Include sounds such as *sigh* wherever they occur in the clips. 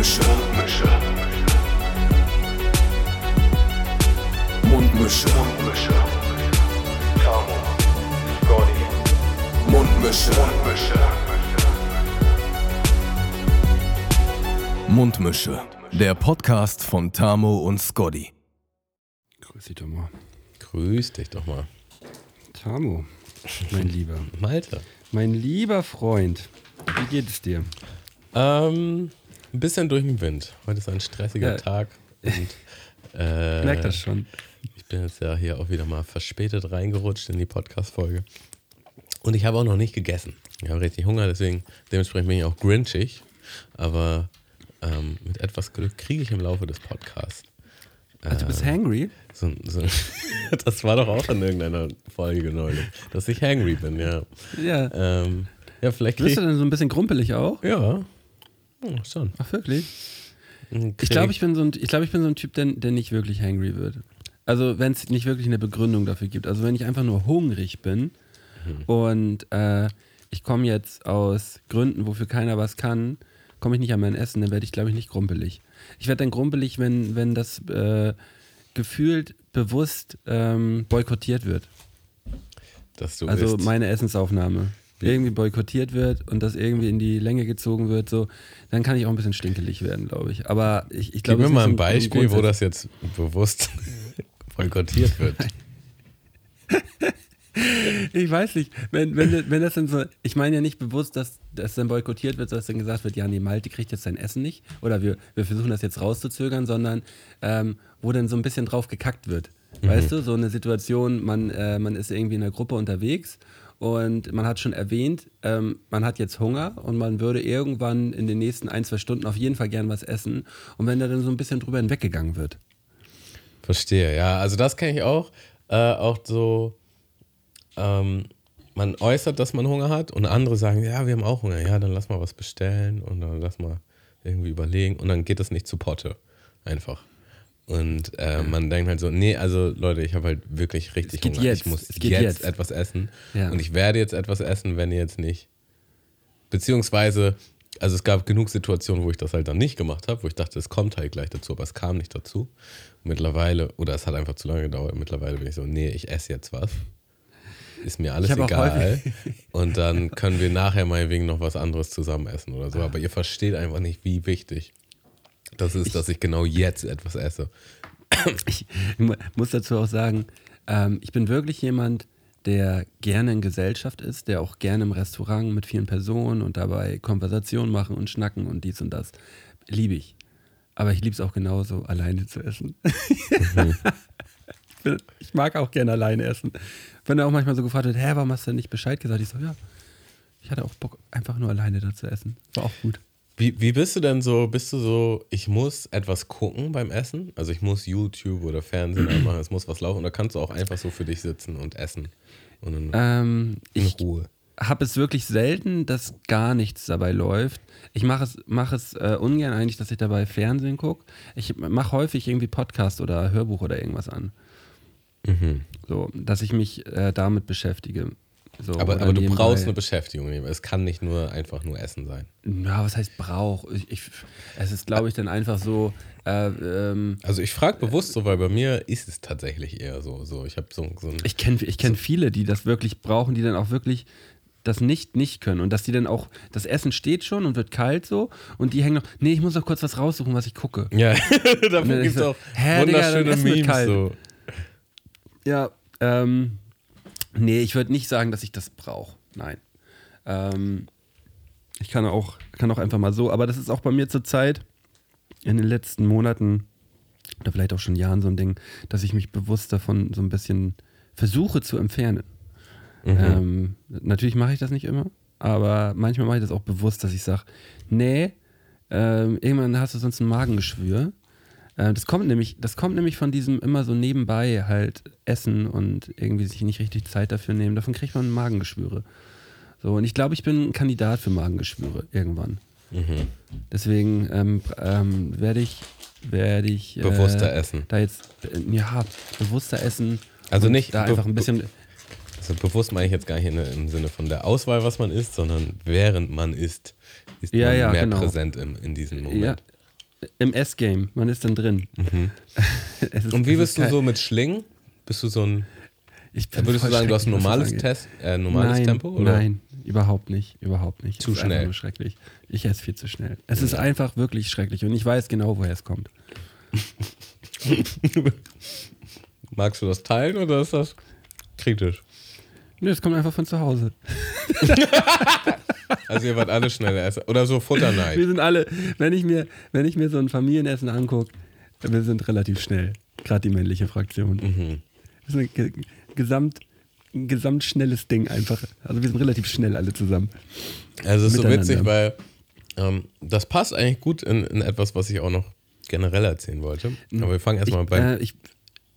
Mundmische. Mundmische. Mundmische. Tamo, Scotty, Mundmische. Mundmische. Mundmische. Der Podcast von Tamo und Scotty. Grüß dich doch mal. Grüß dich doch mal. Tamo, mein Lieber. *laughs* Malte. Mein lieber Freund, wie geht es dir? Ähm, ein bisschen durch den Wind. Heute ist ein stressiger Ja. Tag. Und, äh, *laughs* Ich merke das schon. Ich bin jetzt ja hier auch wieder mal verspätet reingerutscht in die Podcast-Folge. Und ich habe auch noch nicht gegessen. Ich habe richtig Hunger, deswegen dementsprechend bin ich auch grinchig. Aber ähm, mit etwas Glück kriege ich im Laufe des Podcasts. Also, du bist hangry? So, so, *laughs* das war doch auch in irgendeiner Folge neulich, dass ich hangry bin, ja. Ja. Ähm, ja, vielleicht Bist du denn so ein bisschen grumpelig auch? Ja, oh, schon. Ach, wirklich? Ich glaube, ich bin so ein, ich glaube, ich bin so ein Typ, der, der nicht wirklich hangry wird. Also, wenn es nicht wirklich eine Begründung dafür gibt. Also, wenn ich einfach nur hungrig bin und äh, ich komme jetzt aus Gründen, wofür keiner was kann, komme ich nicht an mein Essen, dann werde ich, glaube ich, nicht grumpelig. Ich werde dann grumpelig, wenn, wenn das äh, gefühlt bewusst ähm, boykottiert wird. Also isst. meine Essensaufnahme irgendwie boykottiert wird und das irgendwie in die Länge gezogen wird, so, dann kann ich auch ein bisschen stinkelig werden, glaube ich. Aber ich, ich Gib glaube, mir es mal ein ein- Beispiel, wo das jetzt bewusst *laughs* boykottiert wird. *laughs* Ich weiß nicht, wenn, wenn, wenn das dann so, ich meine ja nicht bewusst, dass das dann boykottiert wird, dass dann gesagt wird, ja, nee, Malte kriegt jetzt sein Essen nicht oder wir, wir versuchen das jetzt rauszuzögern, sondern ähm, wo dann so ein bisschen drauf gekackt wird. Weißt du, so eine Situation, man, äh, man ist irgendwie in einer Gruppe unterwegs und man hat schon erwähnt, ähm, man hat jetzt Hunger und man würde irgendwann in den nächsten ein, zwei Stunden auf jeden Fall gern was essen und wenn da dann so ein bisschen drüber hinweggegangen wird. Verstehe, ja. Also das kenne ich auch. Äh, auch so, ähm, man äußert, dass man Hunger hat und andere sagen, ja, wir haben auch Hunger. Ja, dann lass mal was bestellen und dann lass mal irgendwie überlegen und dann geht das nicht zu Potte. Einfach. Und äh, man denkt halt so, nee, also Leute, ich habe halt wirklich richtig Hunger. jetzt. Ich muss jetzt, jetzt. etwas essen. Ja. Und ich werde jetzt etwas essen, wenn ihr jetzt nicht. Beziehungsweise, also es gab genug Situationen, wo ich das halt dann nicht gemacht habe, wo ich dachte, es kommt halt gleich dazu, aber es kam nicht dazu. Mittlerweile, oder es hat einfach zu lange gedauert, mittlerweile bin ich so, nee, ich esse jetzt was. Ist mir alles egal. *laughs* Und dann können wir nachher mal wegen noch was anderes zusammen essen oder so. Aber ihr versteht einfach nicht, wie wichtig das ist, dass ich genau jetzt etwas esse. Ich mu- muss dazu auch sagen, ähm, ich bin wirklich jemand, der gerne in Gesellschaft ist, der auch gerne im Restaurant mit vielen Personen und dabei Konversation machen und schnacken und dies und das. Liebe ich. Aber ich liebe es auch genauso, alleine zu essen. *laughs* ich, bin, ich mag auch gerne alleine essen. Wenn er auch manchmal so gefragt wird, hä, warum hast du denn nicht Bescheid gesagt? Ich so, ja, ich hatte auch Bock, einfach nur alleine da zu essen. War auch gut. Wie, wie bist du denn so? Bist du so, ich muss etwas gucken beim Essen? Also ich muss YouTube oder Fernsehen *clears throat* anmachen, es muss was laufen. Oder kannst du auch einfach so für dich sitzen und essen? Und in, Ähm, in ich, Ruhe. habe es wirklich selten, dass gar nichts dabei läuft. Ich mache es, mach es äh, ungern eigentlich, dass ich dabei Fernsehen gucke. Ich mache häufig irgendwie Podcast oder Hörbuch oder irgendwas an. Mhm. So, dass ich mich äh, damit beschäftige. So, Aber, aber du brauchst eine Beschäftigung. Es kann nicht nur einfach nur Essen sein. Ja, was heißt brauch? Ich, ich, es ist, glaube ich, dann einfach so. Äh, ähm, Also ich frage bewusst so, weil bei mir ist es tatsächlich eher so. so ich habe so, so ein. ich kenne ich kenn viele, die das wirklich brauchen, die dann auch wirklich das nicht nicht können und dass die dann auch das Essen steht schon und wird kalt so und die hängen noch nee ich muss noch kurz was raussuchen was ich gucke ja, davon gibt es so, auch Digga, wunderschöne wird Memes. So. Ja, ähm, nee, ich würde nicht sagen, dass ich das brauche. Nein. Ähm, ich kann auch, kann auch einfach mal so, aber das ist auch bei mir zur Zeit in den letzten Monaten oder vielleicht auch schon Jahren so ein Ding, dass ich mich bewusst davon so ein bisschen versuche zu entfernen. Mhm. Ähm, natürlich mache ich das nicht immer, aber manchmal mache ich das auch bewusst, dass ich sage, nee, ähm, irgendwann hast du sonst ein Magengeschwür. Äh, das kommt nämlich, das kommt nämlich von diesem immer so nebenbei halt essen und irgendwie sich nicht richtig Zeit dafür nehmen. Davon kriegt man Magengeschwüre. So, und ich glaube, ich bin ein Kandidat für Magengeschwüre irgendwann. Mhm. Deswegen ähm, ähm, werde ich, werde ich äh, Bewusster essen. Da jetzt, äh, ja, bewusster essen. Also nicht da einfach ein bisschen. Also bewusst meine ich jetzt gar nicht im Sinne von der Auswahl, was man isst, sondern während man isst, ist Ja, man ja, mehr genau. präsent im, in diesem Moment. Ja, im S-Game. Man ist dann drin. *laughs* Es ist- Und wie bist ist du so mit Schlingen? Bist du so ein. Ich bin Würdest du sagen, du hast ein normales. Test, äh, normales nein, Tempo? Oder? Nein, überhaupt nicht. Überhaupt nicht. Zu schnell. Schrecklich. Ich esse viel zu schnell. Es ist einfach wirklich schrecklich und ich weiß genau, woher es kommt. *laughs* Magst du das teilen oder ist das kritisch? Nö, es kommt einfach von zu Hause. *laughs* Also, ihr wart alle schnelle Esser. Oder so Futterneid. Wir sind alle, wenn ich mir, wenn ich mir so ein Familienessen angucke, wir sind relativ schnell. Gerade die männliche Fraktion. Mhm. Das ist ein ge gesamt, ein gesamt schnelles Ding einfach. Also wir sind relativ schnell alle zusammen. Also es ist so witzig, weil ähm, das passt eigentlich gut in, in etwas, was ich auch noch generell erzählen wollte. Aber wir fangen erstmal beim. äh, ich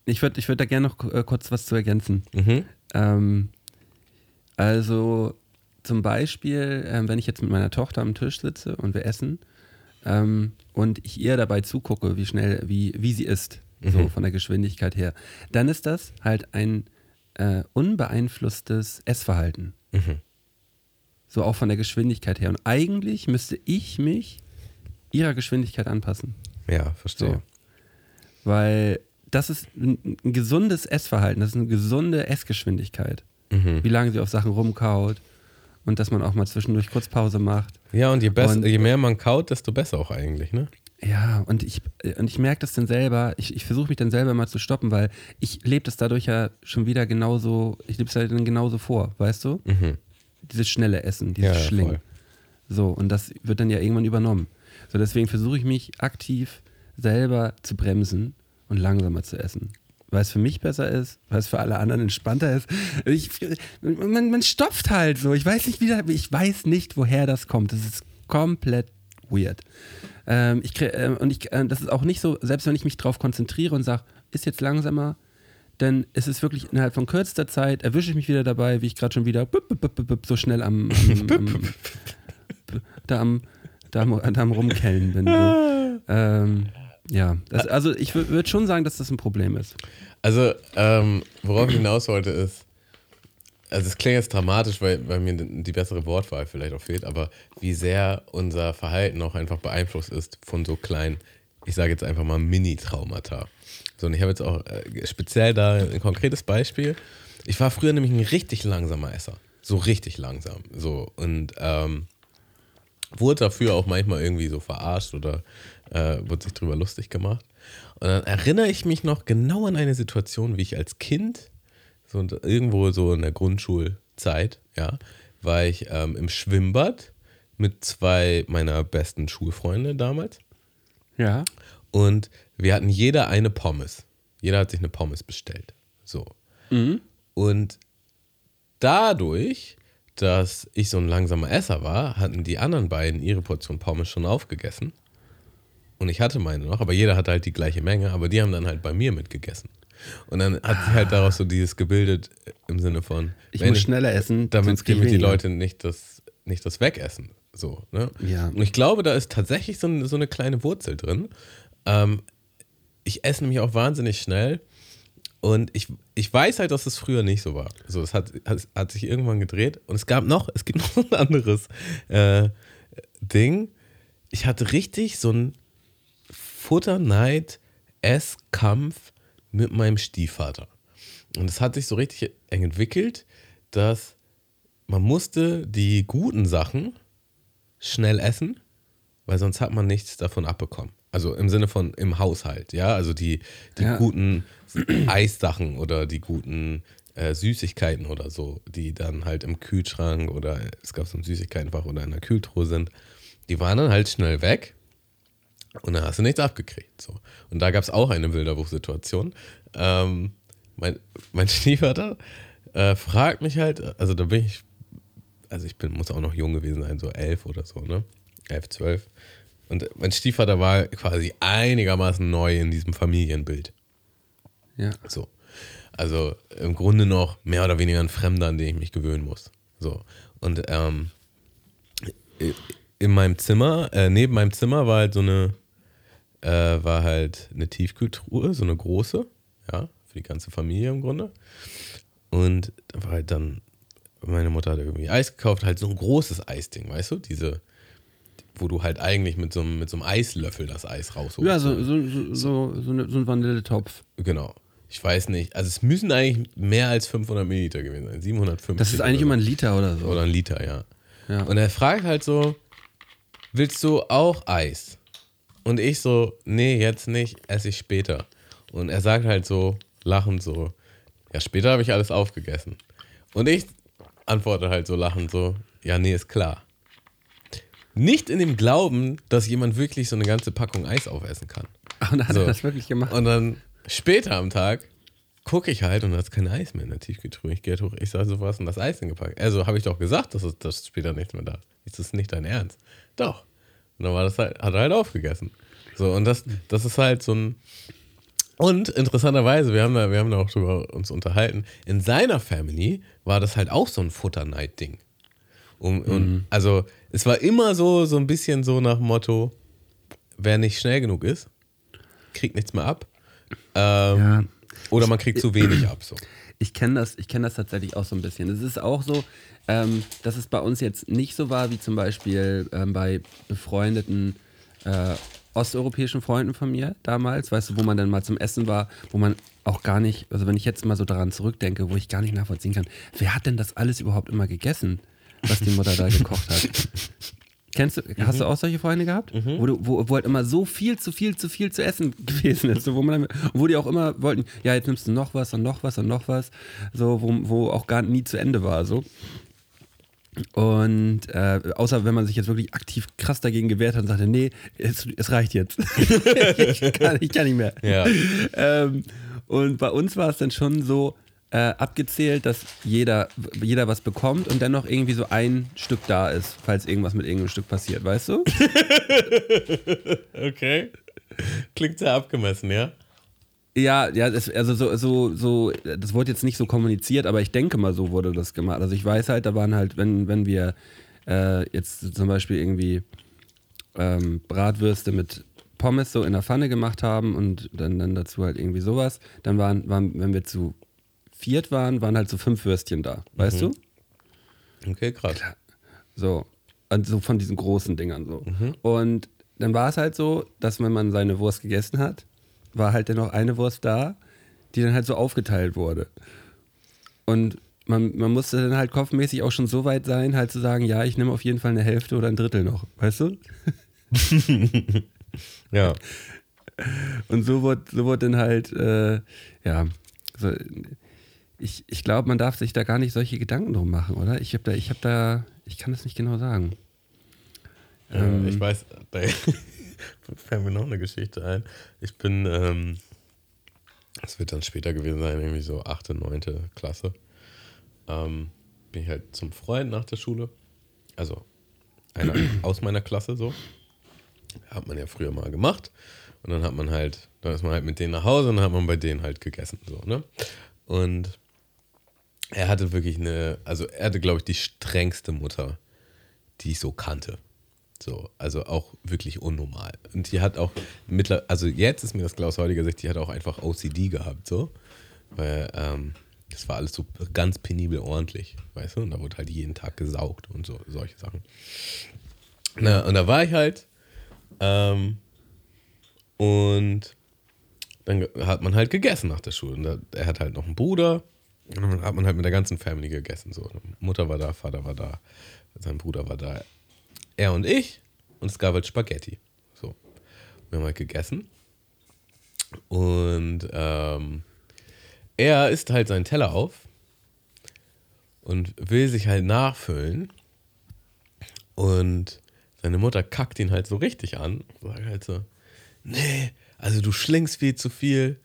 ich würde ich würd da gerne noch äh, kurz was zu ergänzen. mhm. Ähm, also zum Beispiel, ähm, wenn ich jetzt mit meiner Tochter am Tisch sitze und wir essen ähm, und ich ihr dabei zugucke, wie schnell, wie, wie sie isst, so Mhm. von der Geschwindigkeit her, dann ist das halt ein äh, unbeeinflusstes Essverhalten. Mhm. So auch von der Geschwindigkeit her. Und eigentlich müsste ich mich ihrer Geschwindigkeit anpassen. Ja, verstehe. So. Weil das ist ein, ein gesundes Essverhalten, das ist eine gesunde Essgeschwindigkeit. Mhm. Wie lange sie auf Sachen rumkaut und dass man auch mal zwischendurch kurz Pause macht. Ja, und je, besser, Und- je mehr man kaut, desto besser auch eigentlich, ne? Ja, und ich, und ich merke das dann selber, ich, ich versuche mich dann selber mal zu stoppen, weil ich lebe das dadurch ja schon wieder genauso, ich lebe es halt dann genauso vor, weißt du? Mhm. Dieses schnelle Essen, dieses Ja, Schlingen. voll. So, und das wird dann ja irgendwann übernommen. So, deswegen versuche ich mich aktiv selber zu bremsen und langsamer zu essen. Weil es für mich besser ist, weil es für alle anderen entspannter ist. Ich, man, man stopft halt so. Ich weiß nicht, wie da, ich weiß nicht, woher das kommt. Das ist komplett weird. Ähm, ich, ähm, und ich, äh, das ist auch nicht so, selbst wenn ich mich drauf konzentriere und sage, ist jetzt langsamer, dann ist es wirklich innerhalb von kürzester Zeit, erwische ich mich wieder dabei, wie ich gerade schon wieder bup, bup, bup, so schnell am, am, *laughs* am da am, da am, da am Rumkellen bin. So. *laughs* Ähm, ja, das, also ich würde schon sagen, dass das ein Problem ist. Also, ähm, worauf ich hinaus wollte, ist, also es klingt jetzt dramatisch, weil, weil mir die bessere Wortwahl vielleicht auch fehlt, aber wie sehr unser Verhalten auch einfach beeinflusst ist von so kleinen, ich sage jetzt einfach mal Mini-Traumata. So, und ich habe jetzt auch äh, speziell da ein konkretes Beispiel. Ich war früher nämlich ein richtig langsamer Esser. So richtig langsam. So, und ähm, wurde dafür auch manchmal irgendwie so verarscht oder äh, wurde sich drüber lustig gemacht. Und dann erinnere ich mich noch genau an eine Situation, wie ich als Kind, so irgendwo so in der Grundschulzeit, ja, war ich ähm, im Schwimmbad mit zwei meiner besten Schulfreunde damals. Ja. Und wir hatten jeder eine Pommes. Jeder hat sich eine Pommes bestellt. So. Und dadurch, dass ich so ein langsamer Esser war, hatten die anderen beiden ihre Portion Pommes schon aufgegessen. Und ich hatte meine noch, aber jeder hatte halt die gleiche Menge, aber die haben dann halt bei mir mitgegessen. Und dann hat sich halt daraus so dieses gebildet äh, im Sinne von, Ich muss schneller essen, damit, die weniger. Leute nicht das, nicht das wegessen. So, ne? Ja. Und ich glaube, da ist tatsächlich so, ein, so eine kleine Wurzel drin. Ähm, ich esse nämlich auch wahnsinnig schnell. Und ich, ich weiß halt, dass es früher nicht so war. So, es hat, hat, hat sich irgendwann gedreht. Und es gab noch, es gibt *laughs* noch ein anderes äh, Ding. Ich hatte richtig so ein Futterneid-Esskampf mit meinem Stiefvater. Und es hat sich so richtig entwickelt, dass man musste die guten Sachen schnell essen, weil sonst hat man nichts davon abbekommen. Also im Sinne von im Haushalt, ja, also die, die Ja. guten *clears throat* Eissachen oder die guten äh, Süßigkeiten oder so, die dann halt im Kühlschrank oder es gab so ein Süßigkeitenfach oder in der Kühltruhe sind, die waren dann halt schnell weg und dann hast du nichts abgekriegt. So. Und da gab es auch eine Bilderbuchsituation. Ähm, mein, mein *laughs* Stiefvater äh, fragt mich halt, also da bin ich, also ich bin, muss auch noch jung gewesen sein, so elf oder so, ne? Elf, zwölf. Und mein Stiefvater war quasi einigermaßen neu in diesem Familienbild. Ja. So. Also im Grunde noch mehr oder weniger ein Fremder, an den ich mich gewöhnen muss. So. Und ähm, in meinem Zimmer, äh, neben meinem Zimmer war halt so eine, äh, war halt eine Tiefkühltruhe, so eine große, ja, für die ganze Familie im Grunde. Und da war halt dann, meine Mutter hat irgendwie Eis gekauft, halt so ein großes Eisding, weißt du? Diese, wo du halt eigentlich mit so, einem, mit so einem Eislöffel das Eis rausholst. Ja, so, so, so, so, so, so ein Vanilletopf. Genau. Ich weiß nicht. Also es müssen eigentlich mehr als 500 Milliliter gewesen sein. 750. Das ist eigentlich oder immer ein Liter oder so. so. Oder ein Liter, ja. Ja. Und er fragt halt so, willst du auch Eis? Und ich so, nee, jetzt nicht, esse ich später. Und er sagt halt so, lachend so, ja, später habe ich alles aufgegessen. Und ich antworte halt so lachend so, ja, nee, ist klar. Nicht in dem Glauben, dass jemand wirklich so eine ganze Packung Eis aufessen kann. Und dann hat So. er das wirklich gemacht. Und dann später am Tag gucke ich halt und da ist kein Eis mehr in der Tiefkühltruhe. Ich gehe hoch, ich sage so, was ist denn das Eis denn gepackt? Also habe ich doch gesagt, dass, es, dass später nichts mehr da ist. Ist das nicht dein Ernst? Doch. Und dann war das halt, hat er halt aufgegessen. So, und das, das ist halt so ein. Und interessanterweise, wir haben da, wir haben da auch drüber uns unterhalten, in seiner Family war das halt auch so ein Futterneid-Ding. Um, und, also, es war immer so, so ein bisschen so nach dem Motto, wer nicht schnell genug ist, kriegt nichts mehr ab. Ähm, Ja. Oder man kriegt zu wenig *clears throat* ab. So. Ich kenne das, kenn das tatsächlich auch so ein bisschen. Es ist auch so, ähm, dass es bei uns jetzt nicht so war wie zum Beispiel ähm, bei befreundeten äh, osteuropäischen Freunden von mir damals, weißt du, wo man dann mal zum Essen war, wo man auch gar nicht, also wenn ich jetzt mal so daran zurückdenke, wo ich gar nicht nachvollziehen kann, wer hat denn das alles überhaupt immer gegessen, was die Mutter da gekocht hat? *laughs* Kennst du, hast du auch solche Freunde gehabt? Wo, du, wo, wo halt immer so viel zu viel zu viel zu essen *laughs* gewesen ist. So, wo, man wo die auch immer wollten, ja, jetzt nimmst du noch was und noch was und noch was. So, wo, wo auch gar nie zu Ende war. So. Und äh, außer wenn man sich jetzt wirklich aktiv krass dagegen gewehrt hat und sagte, nee, es, es reicht jetzt. *laughs* ich, kann, ich kann nicht mehr. Ja. Ähm, und bei uns war es dann schon so äh, abgezählt, dass jeder, jeder was bekommt und dann noch irgendwie so ein Stück da ist, falls irgendwas mit irgendeinem Stück passiert, weißt du? *laughs* Okay. Klingt sehr abgemessen, ja? Ja, ja, das, also so, so, so, das wurde jetzt nicht so kommuniziert, aber ich denke mal, so wurde das gemacht. Also ich weiß halt, da waren halt, wenn, wenn wir äh, jetzt zum Beispiel irgendwie ähm, Bratwürste mit Pommes so in der Pfanne gemacht haben und dann, dann dazu halt irgendwie sowas, dann waren, waren, wenn wir zu viert waren, waren halt so fünf Würstchen da, weißt du? Okay, krass. So. Also von diesen großen Dingern so. Und dann war es halt so, dass wenn man seine Wurst gegessen hat, war halt dann noch eine Wurst da, die dann halt so aufgeteilt wurde. Und man, man musste dann halt kopfmäßig auch schon so weit sein, halt zu sagen, ja, ich nehme auf jeden Fall eine Hälfte oder ein Drittel noch, weißt du? *laughs* Ja. Und so wurde, so wurde dann halt, äh, ja, so, ich, ich glaube, man darf sich da gar nicht solche Gedanken drum machen, oder? Ich habe da, ich habe da, ich kann das nicht genau sagen. Ähm, ich weiß, da *laughs* fällt mir noch eine Geschichte ein. Ich bin, ähm, das wird dann später gewesen sein, irgendwie so 8., 9. Klasse. Ähm, bin ich halt zum Freund nach der Schule. Also einer *clears throat* aus meiner Klasse so. Hat man ja früher mal gemacht. Und dann hat man halt, dann ist man halt mit denen nach Hause und dann hat man bei denen halt gegessen. So, ne? Und er hatte wirklich eine, also er hatte, glaube ich, die strengste Mutter, die ich so kannte. So, also auch wirklich unnormal. Und die hat auch mittler, also jetzt ist mir das klar aus heutiger Sicht, die hat auch einfach OCD gehabt, so. Weil, ähm, das war alles so ganz penibel ordentlich, weißt du? Und da wurde halt jeden Tag gesaugt und so, solche Sachen. Na, und da war ich halt, ähm, und dann hat man halt gegessen nach der Schule. Und da, er hat halt noch einen Bruder. Und dann hat man halt mit der ganzen Family gegessen. So. Mutter war da, Vater war da, sein Bruder war da. Er und ich. Und es gab halt Spaghetti. So. Wir haben halt gegessen. Und ähm, er isst halt seinen Teller auf und will sich halt nachfüllen. Und seine Mutter kackt ihn halt so richtig an. Sagt halt so, nee, also du schlingst viel zu viel.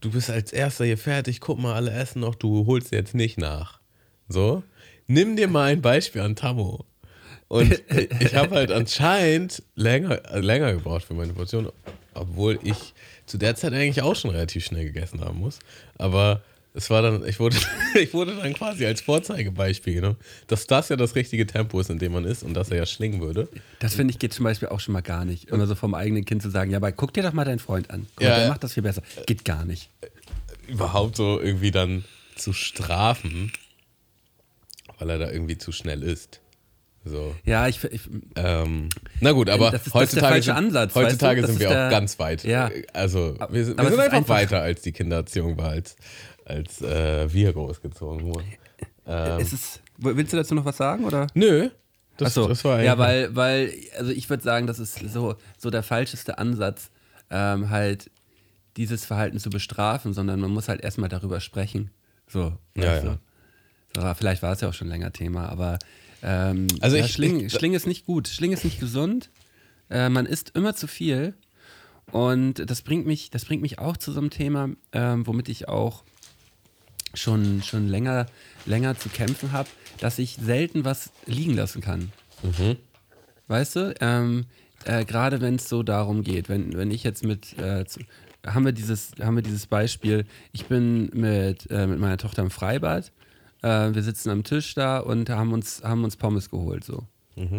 Du bist als erster hier fertig, guck mal, alle essen noch, du holst jetzt nicht nach. So, nimm dir mal ein Beispiel an Tammo. Und *laughs* ich habe halt anscheinend länger, äh, länger gebraucht für meine Portion, obwohl ich zu der Zeit eigentlich auch schon relativ schnell gegessen haben muss. Aber es war dann, ich wurde, *laughs* ich wurde dann quasi als Vorzeigebeispiel genommen, dass das ja das richtige Tempo ist, in dem man ist und dass er ja schlingen würde. Das finde ich geht zum Beispiel auch schon mal gar nicht. Immer so vom eigenen Kind zu sagen, ja, aber guck dir doch mal deinen Freund an. Guck Ja, der macht das viel besser. Geht gar nicht. überhaupt so irgendwie dann zu strafen, weil er da irgendwie zu schnell ist. So. Ja, ich, ich Ähm, na gut, aber Das ist- das heutzutage, falsche sind, Ansatz, heutzutage weißt du? Das sind wir auch der- ganz weit. Ja. Also wir wir sind einfach, einfach- weiter, als die Kindererziehung war, als, als äh, wir großgezogen wurden. Ähm, es willst du dazu noch was sagen? Oder? nö, das, Achso, das war ja, weil, weil, also ich würde sagen, das ist so, so der falscheste Ansatz, ähm, halt dieses Verhalten zu bestrafen, sondern man muss halt erstmal darüber sprechen. So, Ja, weißt ja. So, vielleicht war es ja auch schon länger Thema, aber ähm, Also ja, ich- Schling, ich- Schling ist nicht gut. Schling ist nicht gesund. Äh, man isst immer zu viel. Und das bringt mich, das bringt mich auch zu so einem Thema, ähm, womit ich auch schon, schon länger, länger zu kämpfen habe, dass ich selten was liegen lassen kann. Weißt du? Ähm, äh, Gerade wenn es so darum geht, wenn, wenn ich jetzt mit, äh, zu, haben, wir dieses, haben wir dieses Beispiel, ich bin mit, äh, mit meiner Tochter im Freibad, äh, wir sitzen am Tisch da und haben uns, haben uns Pommes geholt. So.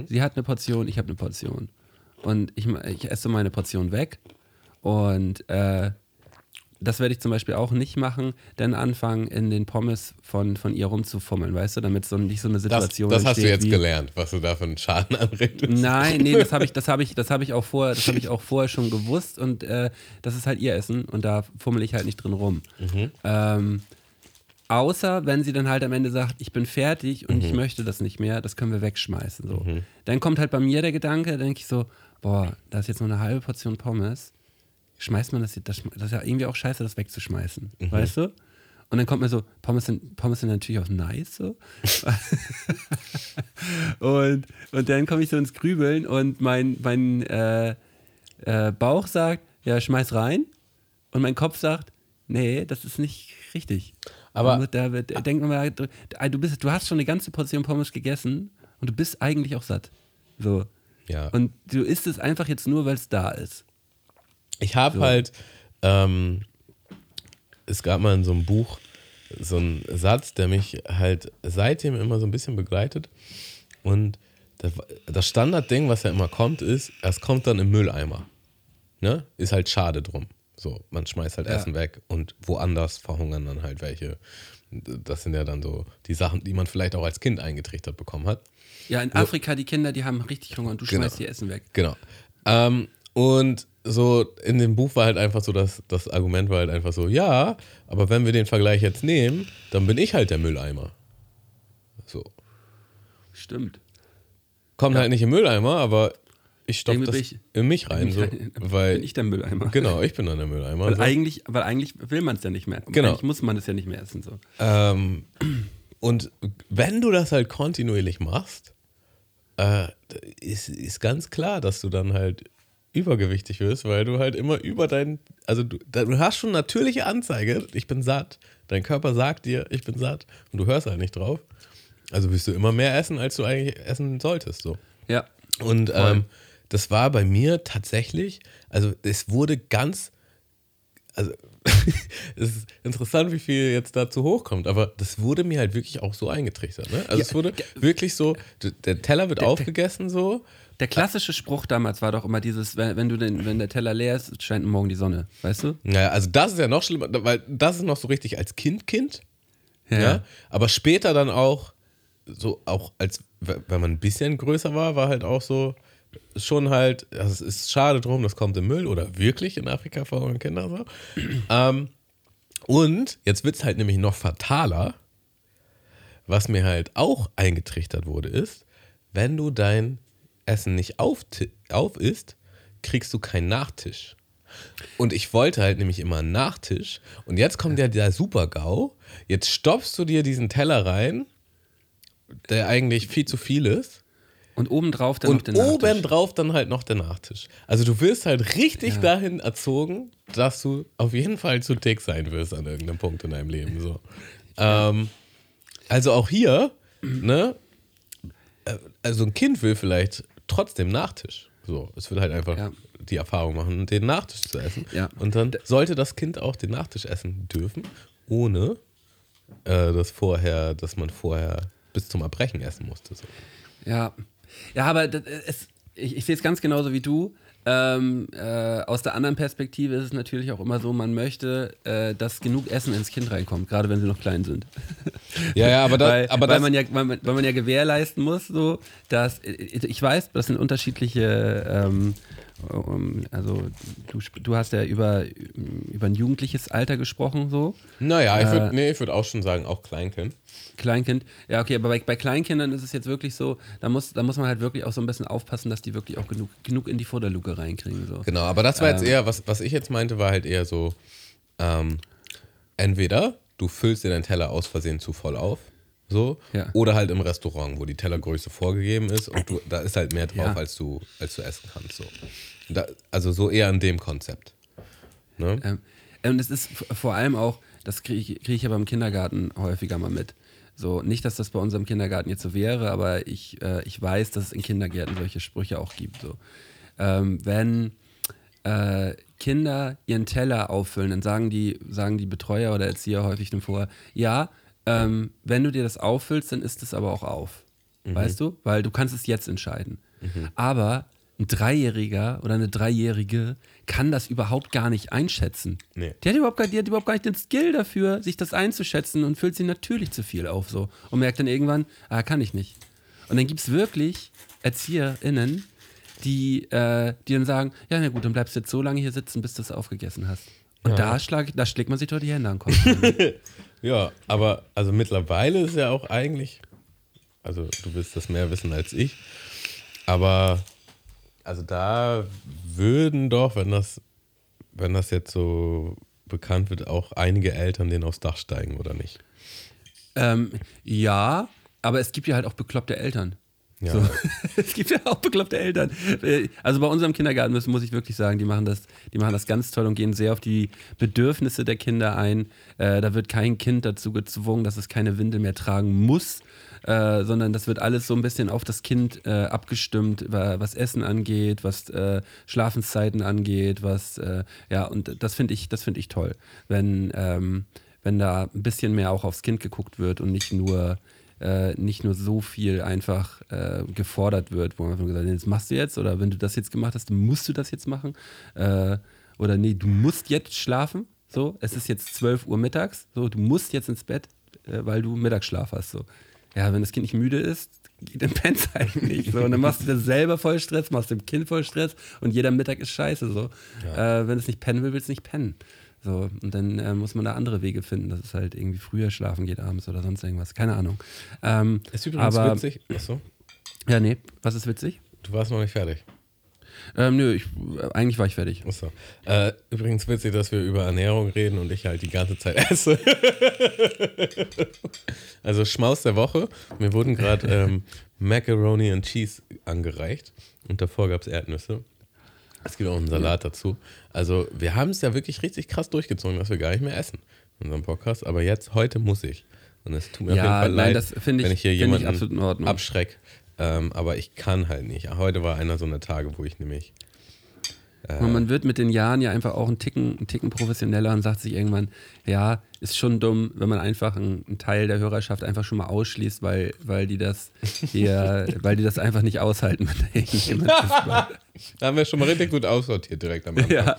Sie hat eine Portion, ich habe eine Portion. Und ich, ich esse meine Portion weg und äh, das werde ich zum Beispiel auch nicht machen, denn anfangen in den Pommes von, von ihr rumzufummeln, weißt du, damit so nicht so eine das, Situation das hast du jetzt gelernt, was du da für einen Schaden *laughs* anrichtest. Nein, nee, das habe ich, *laughs* das habe ich, das habe ich auch vorher, das habe ich auch vorher schon gewusst und äh, das ist halt ihr Essen und da fummel ich halt nicht drin rum. Ähm, außer wenn sie dann halt am Ende sagt, ich bin fertig und ich möchte das nicht mehr, das können wir wegschmeißen. So. Dann kommt halt bei mir der Gedanke, da denke ich so, boah, da ist jetzt nur eine halbe Portion Pommes. Schmeißt man das, das, das ist ja irgendwie auch scheiße, das wegzuschmeißen. Weißt du? Und dann kommt mir so, Pommes sind, Pommes sind natürlich auch nice so. *laughs* und, und dann komme ich so ins Grübeln und mein, mein äh, äh, Bauch sagt, ja, schmeiß rein. Und mein Kopf sagt, nee, das ist nicht richtig. Aber- da, wird- da denkt man mal, du, du, bist, du hast schon eine ganze Portion Pommes gegessen und du bist eigentlich auch satt. So. Ja. Und du isst es einfach jetzt nur, weil es da ist. Ich habe halt, ähm, es gab mal in so einem Buch so einen Satz, der mich halt seitdem immer so ein bisschen begleitet. Und das Standardding, was ja immer kommt, ist, es kommt dann im Mülleimer. Ne? Ist halt schade drum. So, man schmeißt halt Ja. Essen weg und woanders verhungern dann halt welche. Das sind ja dann so die Sachen, die man vielleicht auch als Kind eingetrichtert bekommen hat. Ja, in Afrika, die Kinder, die haben richtig Hunger und du Genau. schmeißt ihr Essen weg. Genau. Ähm, und so in dem Buch war halt einfach so, dass das Argument war halt einfach so, ja, aber wenn wir den Vergleich jetzt nehmen, dann bin ich halt der Mülleimer. So. Stimmt. Kommt halt nicht im Mülleimer, aber ich stopfe das bin in mich rein, so, weil bin ich der Mülleimer. genau, ich bin dann der Mülleimer. Weil So. eigentlich, weil eigentlich will man es ja nicht mehr. Genau. Eigentlich muss man es ja nicht mehr essen. So. Ähm, und wenn du das halt kontinuierlich machst, äh, ist, ist ganz klar, dass du dann halt übergewichtig wirst, weil du halt immer über dein, also du, du hast schon natürliche Anzeige, ich bin satt, dein Körper sagt dir, ich bin satt und du hörst halt nicht drauf. Also wirst du immer mehr essen, als du eigentlich essen solltest, so. Ja. Und ähm, das war bei mir tatsächlich, also es wurde ganz, also *laughs* es ist interessant, wie viel jetzt dazu hochkommt, aber das wurde mir halt wirklich auch so eingetrichtert. Ne? Also Ja, es wurde wirklich so, der Teller wird aufgegessen so. Der klassische Spruch damals war doch immer dieses, wenn, du den, wenn der Teller leer ist, scheint morgen die Sonne. Weißt du? Naja, also das ist ja noch schlimmer, weil das ist noch so richtig als Kind, Kind. Ja. Aber später dann auch, so auch als, wenn man ein bisschen größer war, war halt auch so, schon halt, also es ist schade drum, das kommt im Müll oder wirklich in Afrika verhungern Kinder so. ähm, und jetzt wird es halt nämlich noch fataler, was mir halt auch eingetrichtert wurde, ist, wenn du dein Essen nicht auf, auf isst, kriegst du keinen Nachtisch. Und ich wollte halt nämlich immer einen Nachtisch. Und jetzt kommt ja der Super-GAU. Jetzt stopfst du dir diesen Teller rein, der eigentlich viel zu viel ist. Und obendrauf dann noch Und den Nachtisch. obendrauf dann halt noch der Nachtisch. Also du wirst halt richtig Ja. dahin erzogen, dass du auf jeden Fall zu dick sein wirst an irgendeinem Punkt in deinem Leben. So. Ähm, also auch hier, ne? äh, Also ein Kind will vielleicht trotzdem Nachtisch. So, es will halt einfach Ja. die Erfahrung machen, den Nachtisch zu essen. Ja. Und dann sollte das Kind auch den Nachtisch essen dürfen, ohne äh, das vorher, dass man vorher bis zum Erbrechen essen musste. So. Ja. Ja, aber das, es, ich, ich sehe es ganz genauso wie du. Ähm, äh, aus der anderen Perspektive ist es natürlich auch immer so, man möchte, äh, dass genug Essen ins Kind reinkommt, gerade wenn sie noch klein sind. Ja, ja, aber, *laughs* da, weil, aber weil, das, man ja, weil, man, weil man ja gewährleisten muss, so, dass äh, ich weiß, das sind unterschiedliche, ähm, also du, du hast ja über, über ein jugendliches Alter gesprochen, so. naja, ich äh, würde nee, ich würd auch schon sagen, auch Kleinkind. Kleinkind. Ja, okay, aber bei, bei Kleinkindern ist es jetzt wirklich so, da muss, da muss man halt wirklich auch so ein bisschen aufpassen, dass die wirklich auch genug, genug in die Futterluke reinkriegen. So. Genau, aber das war jetzt Ähm. eher, was, was ich jetzt meinte, war halt eher so, ähm, entweder du füllst dir deinen Teller aus Versehen zu voll auf, so, Ja. oder halt im Restaurant, wo die Tellergröße vorgegeben ist und du, da ist halt mehr drauf, Ja. als, du, als du essen kannst. So. Da, also so eher in dem Konzept. Ne? Ähm, und es ist vor allem auch, das kriege ich, krieg ich aber im Kindergarten häufiger mal mit. So, nicht, dass das bei unserem Kindergarten jetzt so wäre, aber ich, äh, ich weiß, dass es in Kindergärten solche Sprüche auch gibt. So. Ähm, wenn äh, Kinder ihren Teller auffüllen, dann sagen die, sagen die Betreuer oder Erzieher häufig dann vorher, ja, ähm, wenn du dir das auffüllst, dann isst es aber auch auf. Weißt du? Weil du kannst es jetzt entscheiden. Aber ein Dreijähriger oder eine Dreijährige kann das überhaupt gar nicht einschätzen. Nee. Die, hat überhaupt gar, die hat überhaupt gar nicht den Skill dafür, sich das einzuschätzen und füllt sie natürlich zu viel auf so. Und merkt dann irgendwann, ah, kann ich nicht. Und dann gibt es wirklich ErzieherInnen, die, äh, die dann sagen, ja, na gut, dann bleibst du jetzt so lange hier sitzen, bis du es aufgegessen hast. Und da, schlag, da schlägt man sich doch die Hände an den Kopf. *laughs* Ja, aber also mittlerweile ist ja auch eigentlich, also du wirst das mehr wissen als ich, aber also da würden doch, wenn das, wenn das jetzt so bekannt wird, auch einige Eltern denen aufs Dach steigen, oder nicht? ähm, ja, aber es gibt ja halt auch bekloppte Eltern. Ja. So. *laughs* es gibt ja auch bekloppte Eltern. Äh, Also bei unserem Kindergarten müssen, muss ich wirklich sagen, die machen, das, die machen das ganz toll und gehen sehr auf die Bedürfnisse der Kinder ein. Äh, da wird kein Kind dazu gezwungen, dass es keine Windel mehr tragen muss, äh, sondern das wird alles so ein bisschen auf das Kind äh, abgestimmt, wa- was Essen angeht, was äh, Schlafenszeiten angeht, was, äh, ja, und das finde ich, das finde ich toll, wenn, ähm, wenn da ein bisschen mehr auch aufs Kind geguckt wird und nicht nur äh, nicht nur so viel einfach äh, gefordert wird, wo man einfach gesagt hat, das machst du jetzt oder wenn du das jetzt gemacht hast, dann musst du das jetzt machen. Äh, oder nee, du musst jetzt schlafen. So, es ist jetzt 12 Uhr mittags, so, du musst jetzt ins Bett, äh, weil du Mittagsschlaf hast. So. Ja, wenn das Kind nicht müde ist, dann pennt halt nicht. So. Und dann machst du dir selber voll Stress, machst dem Kind voll Stress und jeder Mittag ist scheiße. So. Äh, wenn es nicht pennen will, will es nicht pennen. So, und dann äh, muss man da andere Wege finden, dass es halt irgendwie früher schlafen geht abends oder sonst irgendwas. Keine Ahnung. Ähm, Ist übrigens aber, witzig. Achso, Ja, nee, was ist witzig? du warst noch nicht fertig. Ähm, nö, ich, äh, eigentlich war ich fertig. Achso. Äh, übrigens witzig, dass wir über Ernährung reden und ich halt die ganze Zeit esse. *laughs* also Schmaus der Woche. Mir wurden gerade ähm, Macaroni and Cheese angereicht und davor gab es Erdnüsse. Es gibt auch einen Salat dazu. Also wir haben es ja wirklich richtig krass durchgezogen, dass wir gar nicht mehr essen in unserem Podcast. Aber jetzt, heute muss ich. Und es tut mir Ja, auf jeden Fall nein, leid, das finde ich- wenn ich hier ich jemanden absolut in Ordnung. abschreck. Ähm, aber ich kann halt nicht. Heute war einer so eine Tage, wo ich nämlich Und man wird mit den Jahren ja einfach auch einen Ticken, einen Ticken professioneller und sagt sich irgendwann, ja, ist schon dumm, wenn man einfach einen, einen Teil der Hörerschaft einfach schon mal ausschließt, weil, weil die das hier, *laughs* weil die das einfach nicht aushalten, wenn da irgendjemand ist. Da haben wir schon mal richtig gut aussortiert direkt am Anfang. Ja,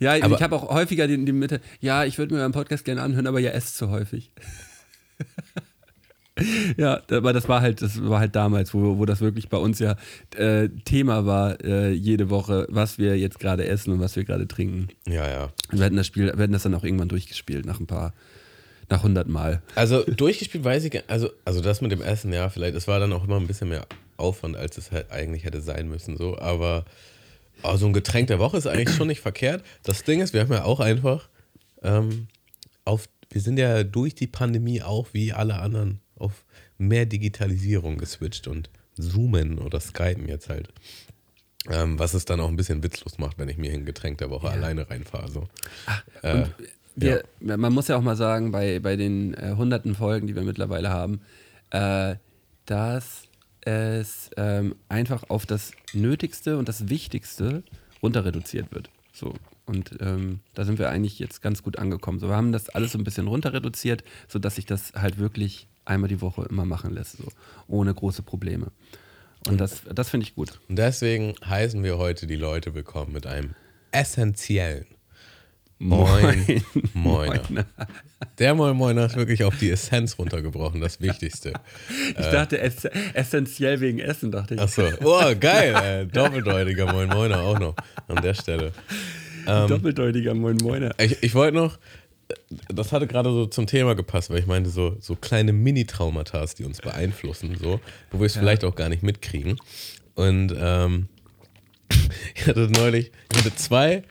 ja Aber- ich habe auch häufiger die, die Mitte, ja, ich würde mir meinen Podcast gerne anhören, aber ihr esst zu häufig. *laughs* ja, aber das war halt, das war halt damals, wo, wo das wirklich bei uns ja äh, Thema war, äh, jede Woche, was wir jetzt gerade essen und was wir gerade trinken. Ja, ja. Wir hatten das Spiel, wir hatten das dann auch irgendwann durchgespielt, nach ein paar, nach 100 Mal. Also durchgespielt weiß ich, also, also das mit dem Essen, ja, vielleicht, es war dann auch immer ein bisschen mehr Aufwand, als es halt eigentlich hätte sein müssen, so, aber oh, so ein Getränk der Woche ist eigentlich schon nicht verkehrt. Das Ding ist, wir haben ja auch einfach ähm, auf, wir sind ja durch die Pandemie auch wie alle anderen auf mehr Digitalisierung geswitcht und Zoomen oder Skypen jetzt halt. Ähm, was es dann auch ein bisschen witzlos macht, wenn ich mir ein Getränk der Woche alleine reinfahre. So. Äh, Wir, Man muss ja auch mal sagen, bei, bei den äh, hunderten Folgen, die wir mittlerweile haben, äh, dass es ähm, einfach auf das Nötigste und das Wichtigste runter reduziert wird. So. Und ähm, da sind wir eigentlich jetzt ganz gut angekommen. So, wir haben das alles so ein bisschen runter reduziert, sodass sich das halt wirklich einmal die Woche immer machen lässt, so ohne große Probleme. Und das, das finde ich gut. Und deswegen heißen wir heute die Leute willkommen mit einem essentiellen Moin Moiner. *laughs* Der Moin Moiner ist wirklich auf die Essenz runtergebrochen, das Wichtigste. Ich dachte ess essentiell wegen Essen, dachte ich. Achso, oh, geil, doppeldeutiger Moin Moiner auch noch an der Stelle. Doppeldeutiger Moin Moiner. Ich, ich wollte noch, das hatte gerade so zum Thema gepasst, weil ich meinte, so, so kleine Mini-Traumata, die uns beeinflussen, so, wo wir es vielleicht auch gar nicht mitkriegen. Und ähm, *laughs* ich hatte neulich, ich hatte zwei,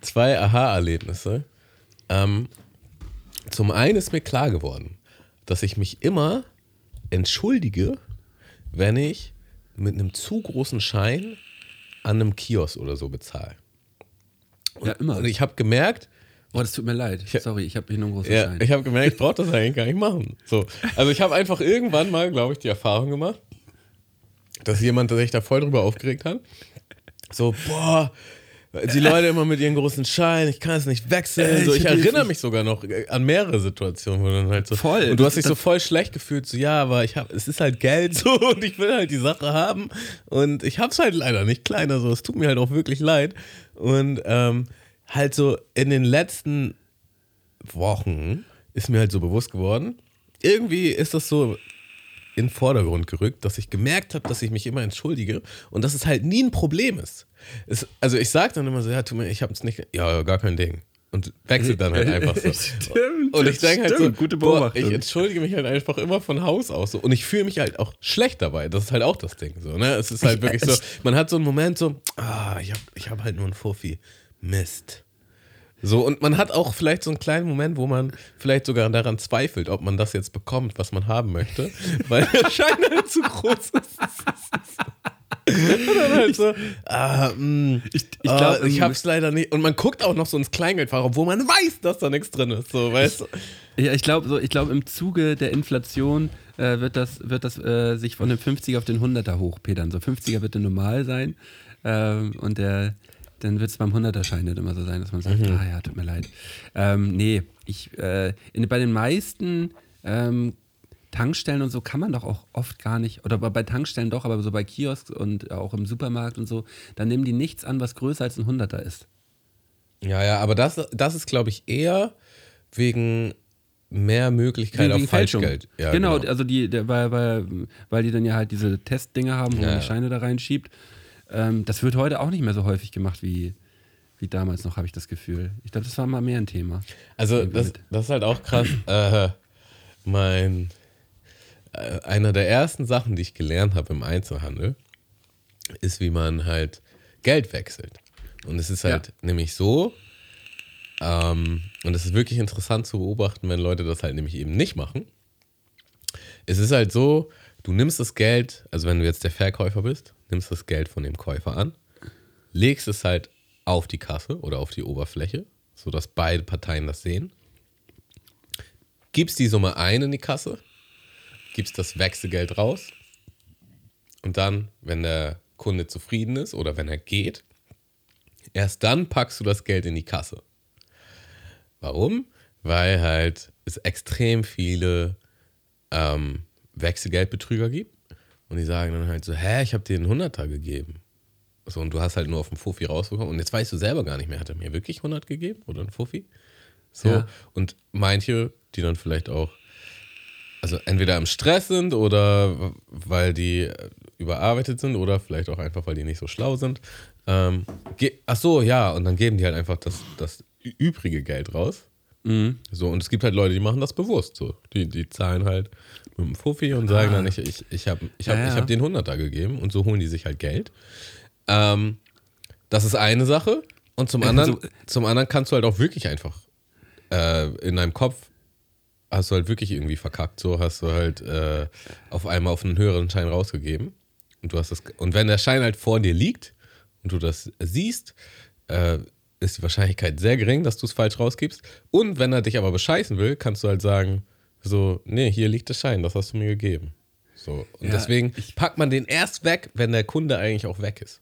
zwei Aha-Erlebnisse. Ähm, zum einen ist mir klar geworden, dass ich mich immer entschuldige, wenn ich mit einem zu großen Schein an einem Kiosk oder so bezahle. Ja, immer. Und ich habe gemerkt, Oh, das tut mir leid. Sorry, ich habe hier nur einen großen ja, Schein. ich habe gemerkt, ich brauche das eigentlich gar nicht machen. So, also ich habe einfach irgendwann mal, glaube ich, die Erfahrung gemacht, dass jemand sich da voll drüber aufgeregt hat. So, boah, die Leute immer mit ihren großen Scheinen, ich kann es nicht wechseln. Äh, So, ich hab erinnere mich sogar noch an mehrere Situationen, wo dann halt so. Voll. Und du hast dich so voll schlecht gefühlt, so, ja, aber ich habe, es ist halt Geld *laughs* so und ich will halt die Sache haben und ich hab's halt leider nicht kleiner so. Es tut mir halt auch wirklich leid. Und ähm, halt so in den letzten Wochen ist mir halt so bewusst geworden, irgendwie ist das so in den Vordergrund gerückt, dass ich gemerkt habe, dass ich mich immer entschuldige und dass es halt nie ein Problem ist. Es, also ich sage dann immer so, ja, tu mir, ich habe es nicht, ja, gar kein Ding. Und wechselt dann halt einfach so. *laughs* Stimmt, Und ich denke halt so, gute boah, ich entschuldige mich halt einfach immer von Haus aus so. Und ich fühle mich halt auch schlecht dabei. Das ist halt auch das Ding so, ne? Es ist halt wirklich so, man hat so einen Moment so, ah, ich habe ich hab halt nur einen Fuffi. Mist. So, und man hat auch vielleicht so einen kleinen Moment, wo man vielleicht sogar daran zweifelt, ob man das jetzt bekommt, was man haben möchte, *laughs* weil der Schein halt zu groß ist. *laughs* Halt so, ah, mh, Ich- ich ah, glaub, ich ähm, hab's leider nicht. Und man guckt auch noch so ins Kleingeldfach, obwohl man weiß, dass da nichts drin ist. So, weißt du? Ja, ich glaube, so, ich glaub, im Zuge der Inflation äh, wird das, wird das äh, sich von dem 50er auf den 100er hochpedern. So 50er wird dann normal sein ähm, und der, dann wird es beim 100er-Schein nicht immer so sein, dass man sagt, ah ja, tut mir leid. Ähm, nee, ich, äh, in, bei den meisten ähm, Tankstellen und so kann man doch auch oft gar nicht, oder bei- Tankstellen doch, aber so bei Kiosks und auch im Supermarkt und so, da nehmen die nichts an, was größer als ein 100er ist. Ja, ja, aber das, das ist, glaube ich, eher wegen mehr Möglichkeit Wegen auf Fälschung. Falschgeld. Ja, genau, also die, der, weil, weil, weil die dann ja halt diese Testdinger haben, wo Ja, man die Scheine da reinschiebt. Ähm, das wird heute auch nicht mehr so häufig gemacht wie, wie damals noch, habe ich das Gefühl. Ich glaube, das war mal mehr ein Thema. Also das, das ist halt auch krass. Äh, mein äh, einer der ersten Sachen, die ich gelernt habe im Einzelhandel, ist, wie man halt Geld wechselt. Und es ist halt Ja. nämlich so, ähm, und es ist wirklich interessant zu beobachten, wenn Leute das halt nämlich eben nicht machen. Es ist halt so, du nimmst das Geld, also wenn du jetzt der Verkäufer bist, nimmst das Geld von dem Käufer an, legst es halt auf die Kasse oder auf die Oberfläche, sodass beide Parteien das sehen, gibst die Summe ein in die Kasse, gibst das Wechselgeld raus und dann, wenn der Kunde zufrieden ist oder wenn er geht, erst dann packst du das Geld in die Kasse. Warum? Weil halt es extrem viele ähm, Wechselgeldbetrüger gibt und die sagen dann halt so, hä, ich habe dir einen Hunderter gegeben. So, und du hast halt nur auf dem Fuffi rausbekommen und jetzt weißt du selber gar nicht mehr, hat er mir wirklich 100 gegeben oder ein Fuffi? So, Ja. und manche, die dann vielleicht auch, also entweder im Stress sind oder weil die äh, überarbeitet sind oder vielleicht auch einfach, weil die nicht so schlau sind. Ähm, ach so, ja, und dann geben die halt einfach das, das übrige Geld raus. Mhm. So, und es gibt halt Leute, die machen das bewusst. So. Die, die zahlen halt mit dem Fuffi und sagen dann, ich, ich, ich habe ich hab, Ah. Ja, ja. ich hab den 100er gegeben und so holen die sich halt Geld. Ähm, das ist eine Sache. Und zum anderen, so- zum anderen kannst du halt auch wirklich einfach äh, in deinem Kopf hast du halt wirklich irgendwie verkackt. So hast du halt äh, auf einmal auf einen höheren Schein rausgegeben. Und du hast das. Und wenn der Schein halt vor dir liegt und du das siehst, äh, ist die Wahrscheinlichkeit sehr gering, dass du es falsch rausgibst. Und wenn er dich aber bescheißen will, kannst du halt sagen, so, nee, hier liegt der Schein, das hast du mir gegeben. So. Und Ja, deswegen packt man den erst weg, wenn der Kunde eigentlich auch weg ist.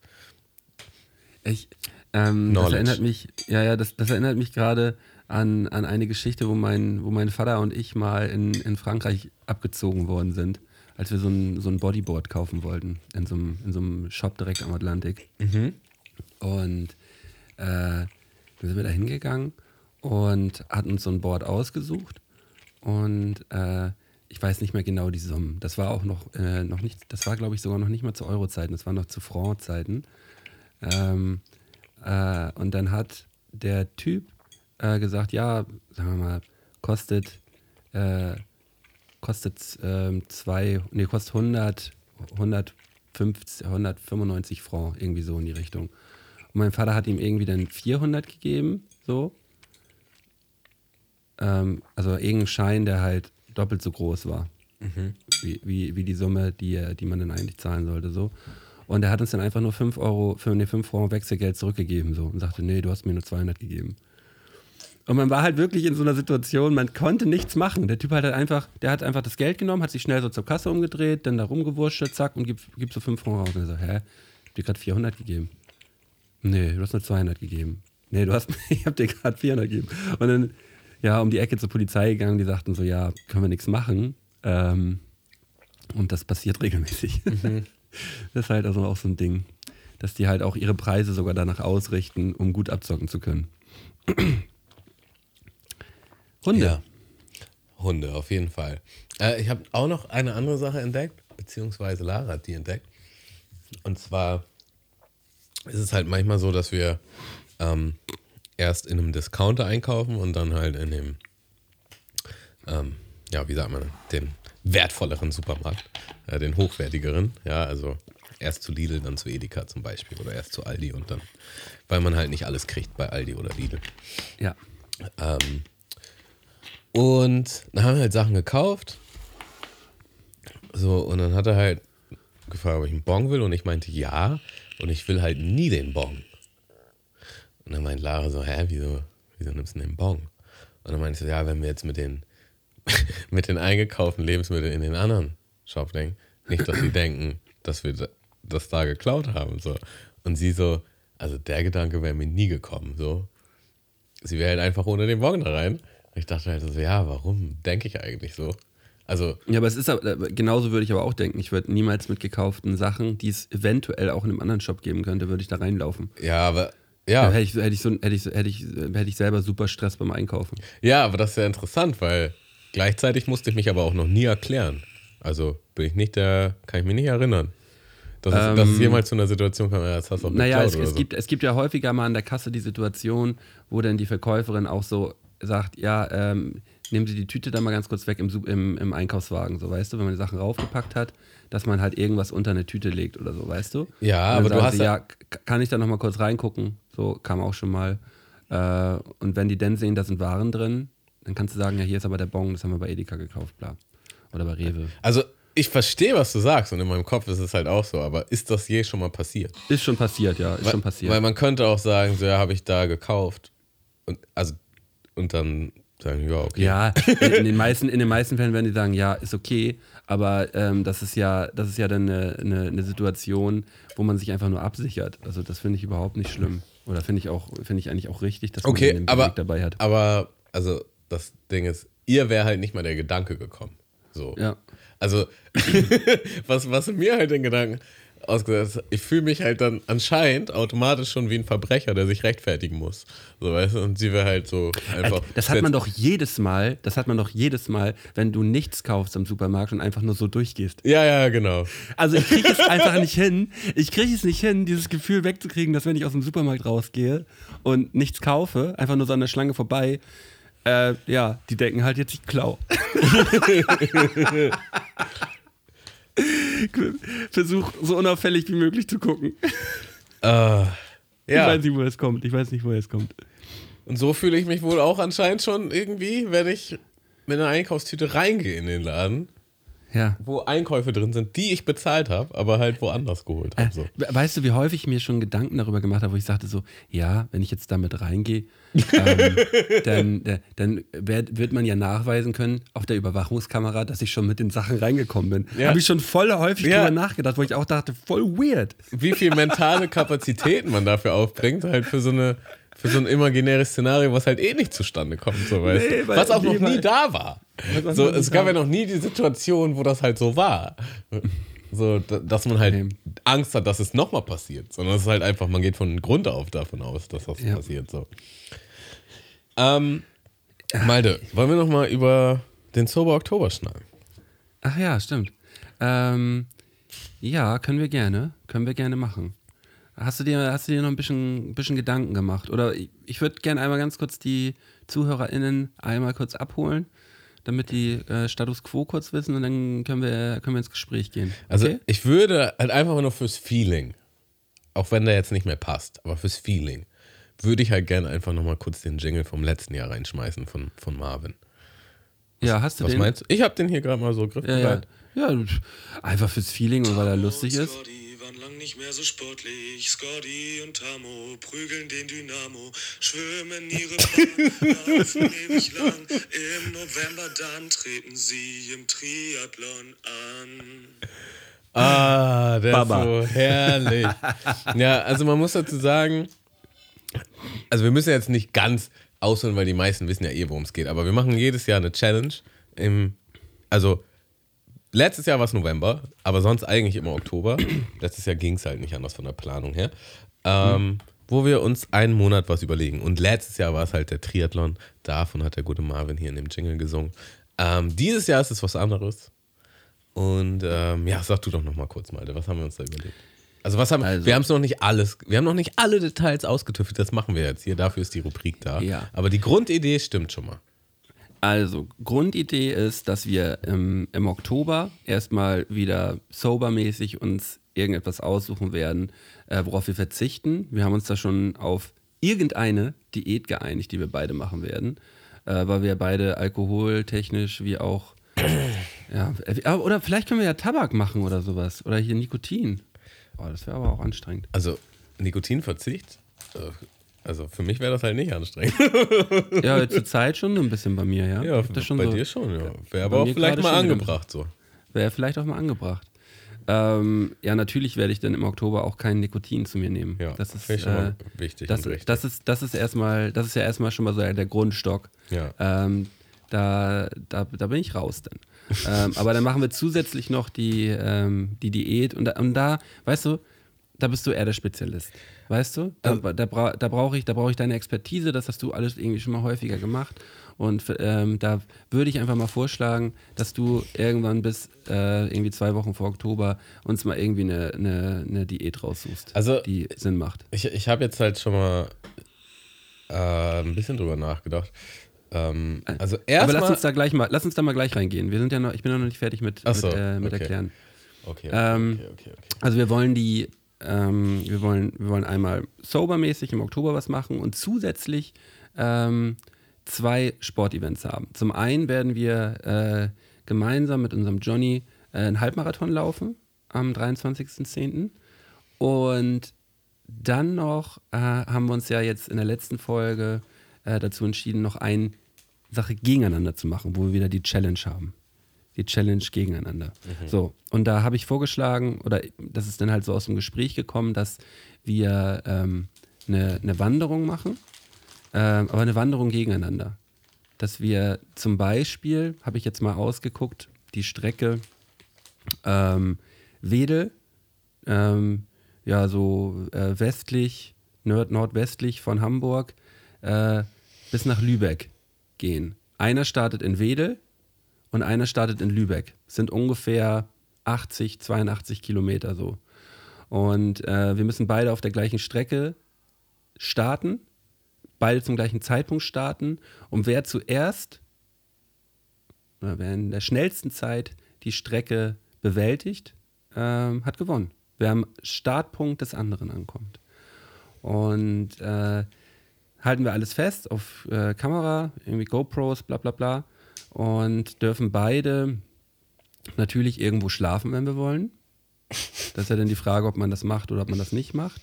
Ich, ähm, das erinnert mich, ja, ja, das, das erinnert mich gerade an, an eine Geschichte, wo mein, wo mein Vater und ich mal in, in Frankreich abgezogen worden sind, als wir so ein, so ein Bodyboard kaufen wollten, in so einem, in so einem Shop direkt am Atlantik. Und äh, dann sind wir da hingegangen und hatten uns so ein Board ausgesucht. Und äh, ich weiß nicht mehr genau die Summen. Das war auch noch, äh, noch nicht, das war glaube ich sogar noch nicht mal zu Euro-Zeiten, das war noch zu Franc-Zeiten. Ähm, äh, und dann hat der Typ äh, gesagt, ja, sagen wir mal, kostet, äh, kostet ähm, zwei, nee, kostet 100, 150, 195 Franc, irgendwie so in die Richtung. Und mein Vater hat ihm irgendwie dann 400 gegeben, so. Ähm, also irgendein Schein, der halt doppelt so groß war. Wie, wie, wie die Summe, die, er- die man dann eigentlich zahlen sollte, so. Und er hat uns dann einfach nur 5 Euro, für ne, 5 Franc Wechselgeld zurückgegeben, so. Und sagte, nee, du hast mir nur 200 gegeben. Und man war halt wirklich in so einer Situation, man konnte nichts machen. Der Typ hat halt einfach, der hat einfach das Geld genommen, hat sich schnell so zur Kasse umgedreht, dann da rumgewurschtelt, zack, und gibt, gibt so 5 Franc raus. Und er so, hä? Ich hab dir gerade 400 gegeben. Nee, du hast nur 200 gegeben. Nee, du hast, *laughs* ich hab dir gerade 400 gegeben. Und dann, ja, um die Ecke zur Polizei gegangen, die sagten so, ja, können wir nichts machen. Ähm, und das passiert regelmäßig. *laughs* Das ist halt also auch so ein Ding, dass die halt auch ihre Preise sogar danach ausrichten, um gut abzocken zu können. *clears throat* Hunde. Ja. Hunde, auf jeden Fall. Äh, ich habe auch noch eine andere Sache entdeckt, beziehungsweise Lara hat die entdeckt. Und zwar ist es halt manchmal so, dass wir ähm, erst in einem Discounter einkaufen und dann halt in dem, ähm, ja, wie sagt man, den wertvolleren Supermarkt, äh, den hochwertigeren. Ja, also erst zu Lidl, dann zu Edeka zum Beispiel oder erst zu Aldi und dann, weil man halt nicht alles kriegt bei Aldi oder Lidl. Ja. Ähm, und dann haben wir halt Sachen gekauft. So, und dann hat er halt gefragt, ob ich einen Bon will. Und ich meinte ja. Und ich will halt nie den Bon. Und dann meint Lara so, hä, wieso, wieso nimmst du denn den Bon? Und dann meinte ich so, ja, wenn wir jetzt mit den, *laughs* mit den eingekauften Lebensmitteln in den anderen Shop denken, nicht, dass sie denken, dass wir da- das da geklaut haben. So. Und sie so, also der Gedanke wäre mir nie gekommen. So, sie wäre halt einfach ohne den Bon da rein. Und ich dachte halt so, ja, warum denke ich eigentlich so? Also, Ja, aber es ist aber, äh, genauso würde ich aber auch denken. Ich würde niemals mit gekauften Sachen, die es eventuell auch in einem anderen Shop geben könnte, würde ich da reinlaufen. ja, aber, Ja. Hätte, ich, hätte, ich so, hätte, ich, hätte, ich, hätte ich selber super Stress beim Einkaufen. ja, aber das ist ja interessant, weil gleichzeitig musste ich mich aber auch noch nie erklären. Also bin ich nicht der, kann ich mich nicht erinnern. Dass, es, dass es jemals zu einer Situation kam, ja, das hast du auch Ähm, Naja, es, es, so. gibt, es gibt ja häufiger mal an der Kasse die Situation, wo dann die Verkäuferin auch so sagt, ja, ähm, nehmen Sie die Tüte da mal ganz kurz weg im, im, im Einkaufswagen, so weißt du, wenn man die Sachen raufgepackt hat, dass man halt irgendwas unter eine Tüte legt oder so, weißt du? Ja, dann aber du hast sie, ja- kann ich da noch mal kurz reingucken? So kam auch schon mal. Äh, und wenn die dann sehen, da sind Waren drin, dann kannst du sagen, ja, hier ist aber der Bon, das haben wir bei Edeka gekauft, bla. Oder bei Rewe. Also ich verstehe, was du sagst und in meinem Kopf ist es halt auch so, aber ist das je schon mal passiert? Ist schon passiert, ja, ist weil, schon passiert. Weil man könnte auch sagen, so ja, habe ich da gekauft. Und, also, und dann sagen, ja, okay. Ja, *laughs* in, den meisten, in den meisten Fällen werden die sagen, ja, ist okay, aber ähm, das ist ja, das ist ja dann eine, eine, eine Situation, wo man sich einfach nur absichert. Also das finde ich überhaupt nicht schlimm. Oder finde ich auch, finde ich eigentlich auch richtig, dass man Okay, den aber, dabei hat. aber also das Ding ist, ihr wäre halt nicht mal der Gedanke gekommen. So. Ja. Also, *laughs* was, was mir halt den Gedanken ausgesetzt ich fühle mich halt dann anscheinend automatisch schon wie ein Verbrecher, der sich rechtfertigen muss. So, weißt du? Und sie wäre halt so einfach. Das hat man doch jedes Mal, das hat man doch jedes Mal, wenn du nichts kaufst am Supermarkt und einfach nur so durchgehst. Ja, ja, genau. Also ich kriege es einfach nicht hin. Ich kriege es nicht hin, dieses Gefühl wegzukriegen, dass wenn ich aus dem Supermarkt rausgehe und nichts kaufe, einfach nur so an der Schlange vorbei, äh, ja, die denken halt jetzt ich klau. *laughs* *laughs* Versuch so unauffällig wie möglich zu gucken. Ich ja. weiß nicht, woher es kommt. Ich weiß nicht, woher es kommt. Und so fühle ich mich wohl auch anscheinend schon irgendwie, wenn ich mit einer Einkaufstüte reingehe in den Laden, Ja. wo Einkäufe drin sind, die ich bezahlt habe, aber halt woanders geholt habe. So. We- Weißt du, wie häufig ich mir schon Gedanken darüber gemacht habe, wo ich sagte so, ja, wenn ich jetzt damit reingehe, ähm, *laughs* dann, äh, dann werd, wird man ja nachweisen können auf der Überwachungskamera, dass ich schon mit den Sachen reingekommen bin. Ja. Habe ich schon voll häufig Ja. drüber nachgedacht, wo ich auch dachte, voll weird. Wie viel mentale Kapazitäten man dafür aufbringt, halt für so eine, für so ein imaginäres Szenario, was halt eh nicht zustande kommt, so weißt Nee, weil- Was auch noch nee, nie da war. So, es gab ja noch nie die Situation, wo das halt so war. So, da- dass man halt. Angst hat, dass es nochmal passiert. Sondern es ist halt einfach, man geht von Grund auf davon aus, dass das Ja. passiert. So. Ähm, Malte, wollen wir nochmal über den Sober Oktober schneiden? Ach ja, stimmt. Ähm, ja, können wir gerne. Können wir gerne machen. Hast du dir, hast du dir noch ein bisschen, bisschen Gedanken gemacht? Oder ich, ich würde gerne einmal ganz kurz die ZuhörerInnen einmal kurz abholen, damit die äh, Status Quo kurz wissen und dann können wir, können wir ins Gespräch gehen. Also Okay? ich würde halt einfach nur fürs Feeling, auch wenn der jetzt nicht mehr passt, aber fürs Feeling, würde ich halt gerne einfach nochmal kurz den Jingle vom letzten Jahr reinschmeißen von, von Marvin. ja, hast du Was den? meinst du? Ich habe den hier gerade mal so Ja, ja. griffbereit. ja, einfach fürs Feeling und weil er lustig ist. Waren lang nicht mehr so sportlich. Scotty und Tamo prügeln den Dynamo, schwimmen ihre Bahn, laufen ewig lang. Im November dann treten sie im Triathlon an. Ah, der Baba. ist so herrlich. ja, also man muss dazu sagen, also wir müssen jetzt nicht ganz ausholen, weil die meisten wissen ja eh, worum es geht, aber wir machen jedes Jahr eine Challenge. Im, also letztes Jahr war es November, aber sonst eigentlich immer Oktober. letztes Jahr ging es halt nicht anders von der Planung her. Ähm, Wo wir uns einen Monat was überlegen. Und letztes Jahr war es halt der Triathlon. Davon hat der gute Marvin hier in dem Jingle gesungen. Ähm, dieses Jahr ist es was anderes. Und ähm, ja, sag du doch noch mal kurz, Malte, was haben wir uns da überlegt? Also was haben Also- wir haben es noch nicht alles, wir haben noch nicht alle Details ausgetüftelt, das machen wir jetzt hier, dafür ist die Rubrik da. Ja. Aber die Grundidee stimmt schon mal. Also, Grundidee ist, dass wir im, im Oktober erstmal wieder sobermäßig uns irgendetwas aussuchen werden, äh, worauf wir verzichten. Wir haben uns da schon auf irgendeine Diät geeinigt, die wir beide machen werden, äh, weil wir beide alkoholtechnisch wie auch. *clears throat* ja, äh, aber- oder vielleicht können wir ja Tabak machen oder sowas. Oder hier Nikotin. Oh, das wäre aber auch anstrengend. Also Nikotinverzicht, äh, also für mich wäre das halt nicht anstrengend. *laughs* Ja, zur Zeit schon ein bisschen bei mir, ja. ja, das schon bei so- dir schon, ja. Wäre aber auch vielleicht mal angebracht so. Wäre vielleicht auch mal angebracht. Ähm, ja, natürlich werde ich dann im Oktober auch kein Nikotin zu mir nehmen. Ja, das ist, schon mal äh, wichtig das, das ist, das ist erstmal, das ist ja erstmal schon mal so der Grundstock. Ja. Ähm, da, da, da bin ich raus dann. ähm, aber dann machen wir zusätzlich noch die, ähm, die Diät und da, und da, weißt du, da bist du eher der Spezialist. Weißt du? Da, Ähm. da, bra da brauche ich, da brauch ich deine Expertise, das hast du alles irgendwie schon mal häufiger gemacht. Und ähm, da würde ich einfach mal vorschlagen, dass du irgendwann bis äh, irgendwie zwei Wochen vor Oktober uns mal irgendwie eine, eine, eine Diät raussuchst, Also- die Sinn macht. Ich, ich habe jetzt halt schon mal äh, ein bisschen drüber nachgedacht. Ähm, also Aber lass uns da gleich mal, lass uns da mal gleich reingehen. Wir sind ja noch, ich bin noch nicht fertig mit, so, mit, äh, mit okay. erklären. Okay, okay, Ähm, okay, okay, okay. Also wir wollen die, ähm, wir wollen, wir wollen einmal sobermäßig im Oktober was machen und zusätzlich ähm, zwei Sportevents haben. Zum einen werden wir äh, gemeinsam mit unserem Johnny äh, einen Halbmarathon laufen am 23.10. Und dann noch äh, haben wir uns ja jetzt in der letzten Folge äh, dazu entschieden, noch eine Sache gegeneinander zu machen, wo wir wieder die Challenge haben. Die Challenge gegeneinander. So, und da habe ich vorgeschlagen, oder das ist dann halt so aus dem Gespräch gekommen, dass wir ähm, eine, eine Wanderung machen, ähm, aber eine Wanderung gegeneinander. Dass wir zum Beispiel, habe ich jetzt mal ausgeguckt, die Strecke ähm, Wedel, ähm, ja, so äh, westlich, nord nordwestlich von Hamburg, äh, bis nach Lübeck gehen. Einer startet in Wedel und einer startet in Lübeck. Sind ungefähr 80, 82 Kilometer so. Und äh, wir müssen beide auf der gleichen Strecke starten, beide zum gleichen Zeitpunkt starten. Und wer zuerst, oder wer in der schnellsten Zeit die Strecke bewältigt, ähm, hat gewonnen. Wer am Startpunkt des anderen ankommt. Und äh, halten wir alles fest auf äh, Kamera, irgendwie GoPros, bla bla bla. Und dürfen beide natürlich irgendwo schlafen, wenn wir wollen. Das ist ja dann die Frage, ob man das macht oder ob man das nicht macht.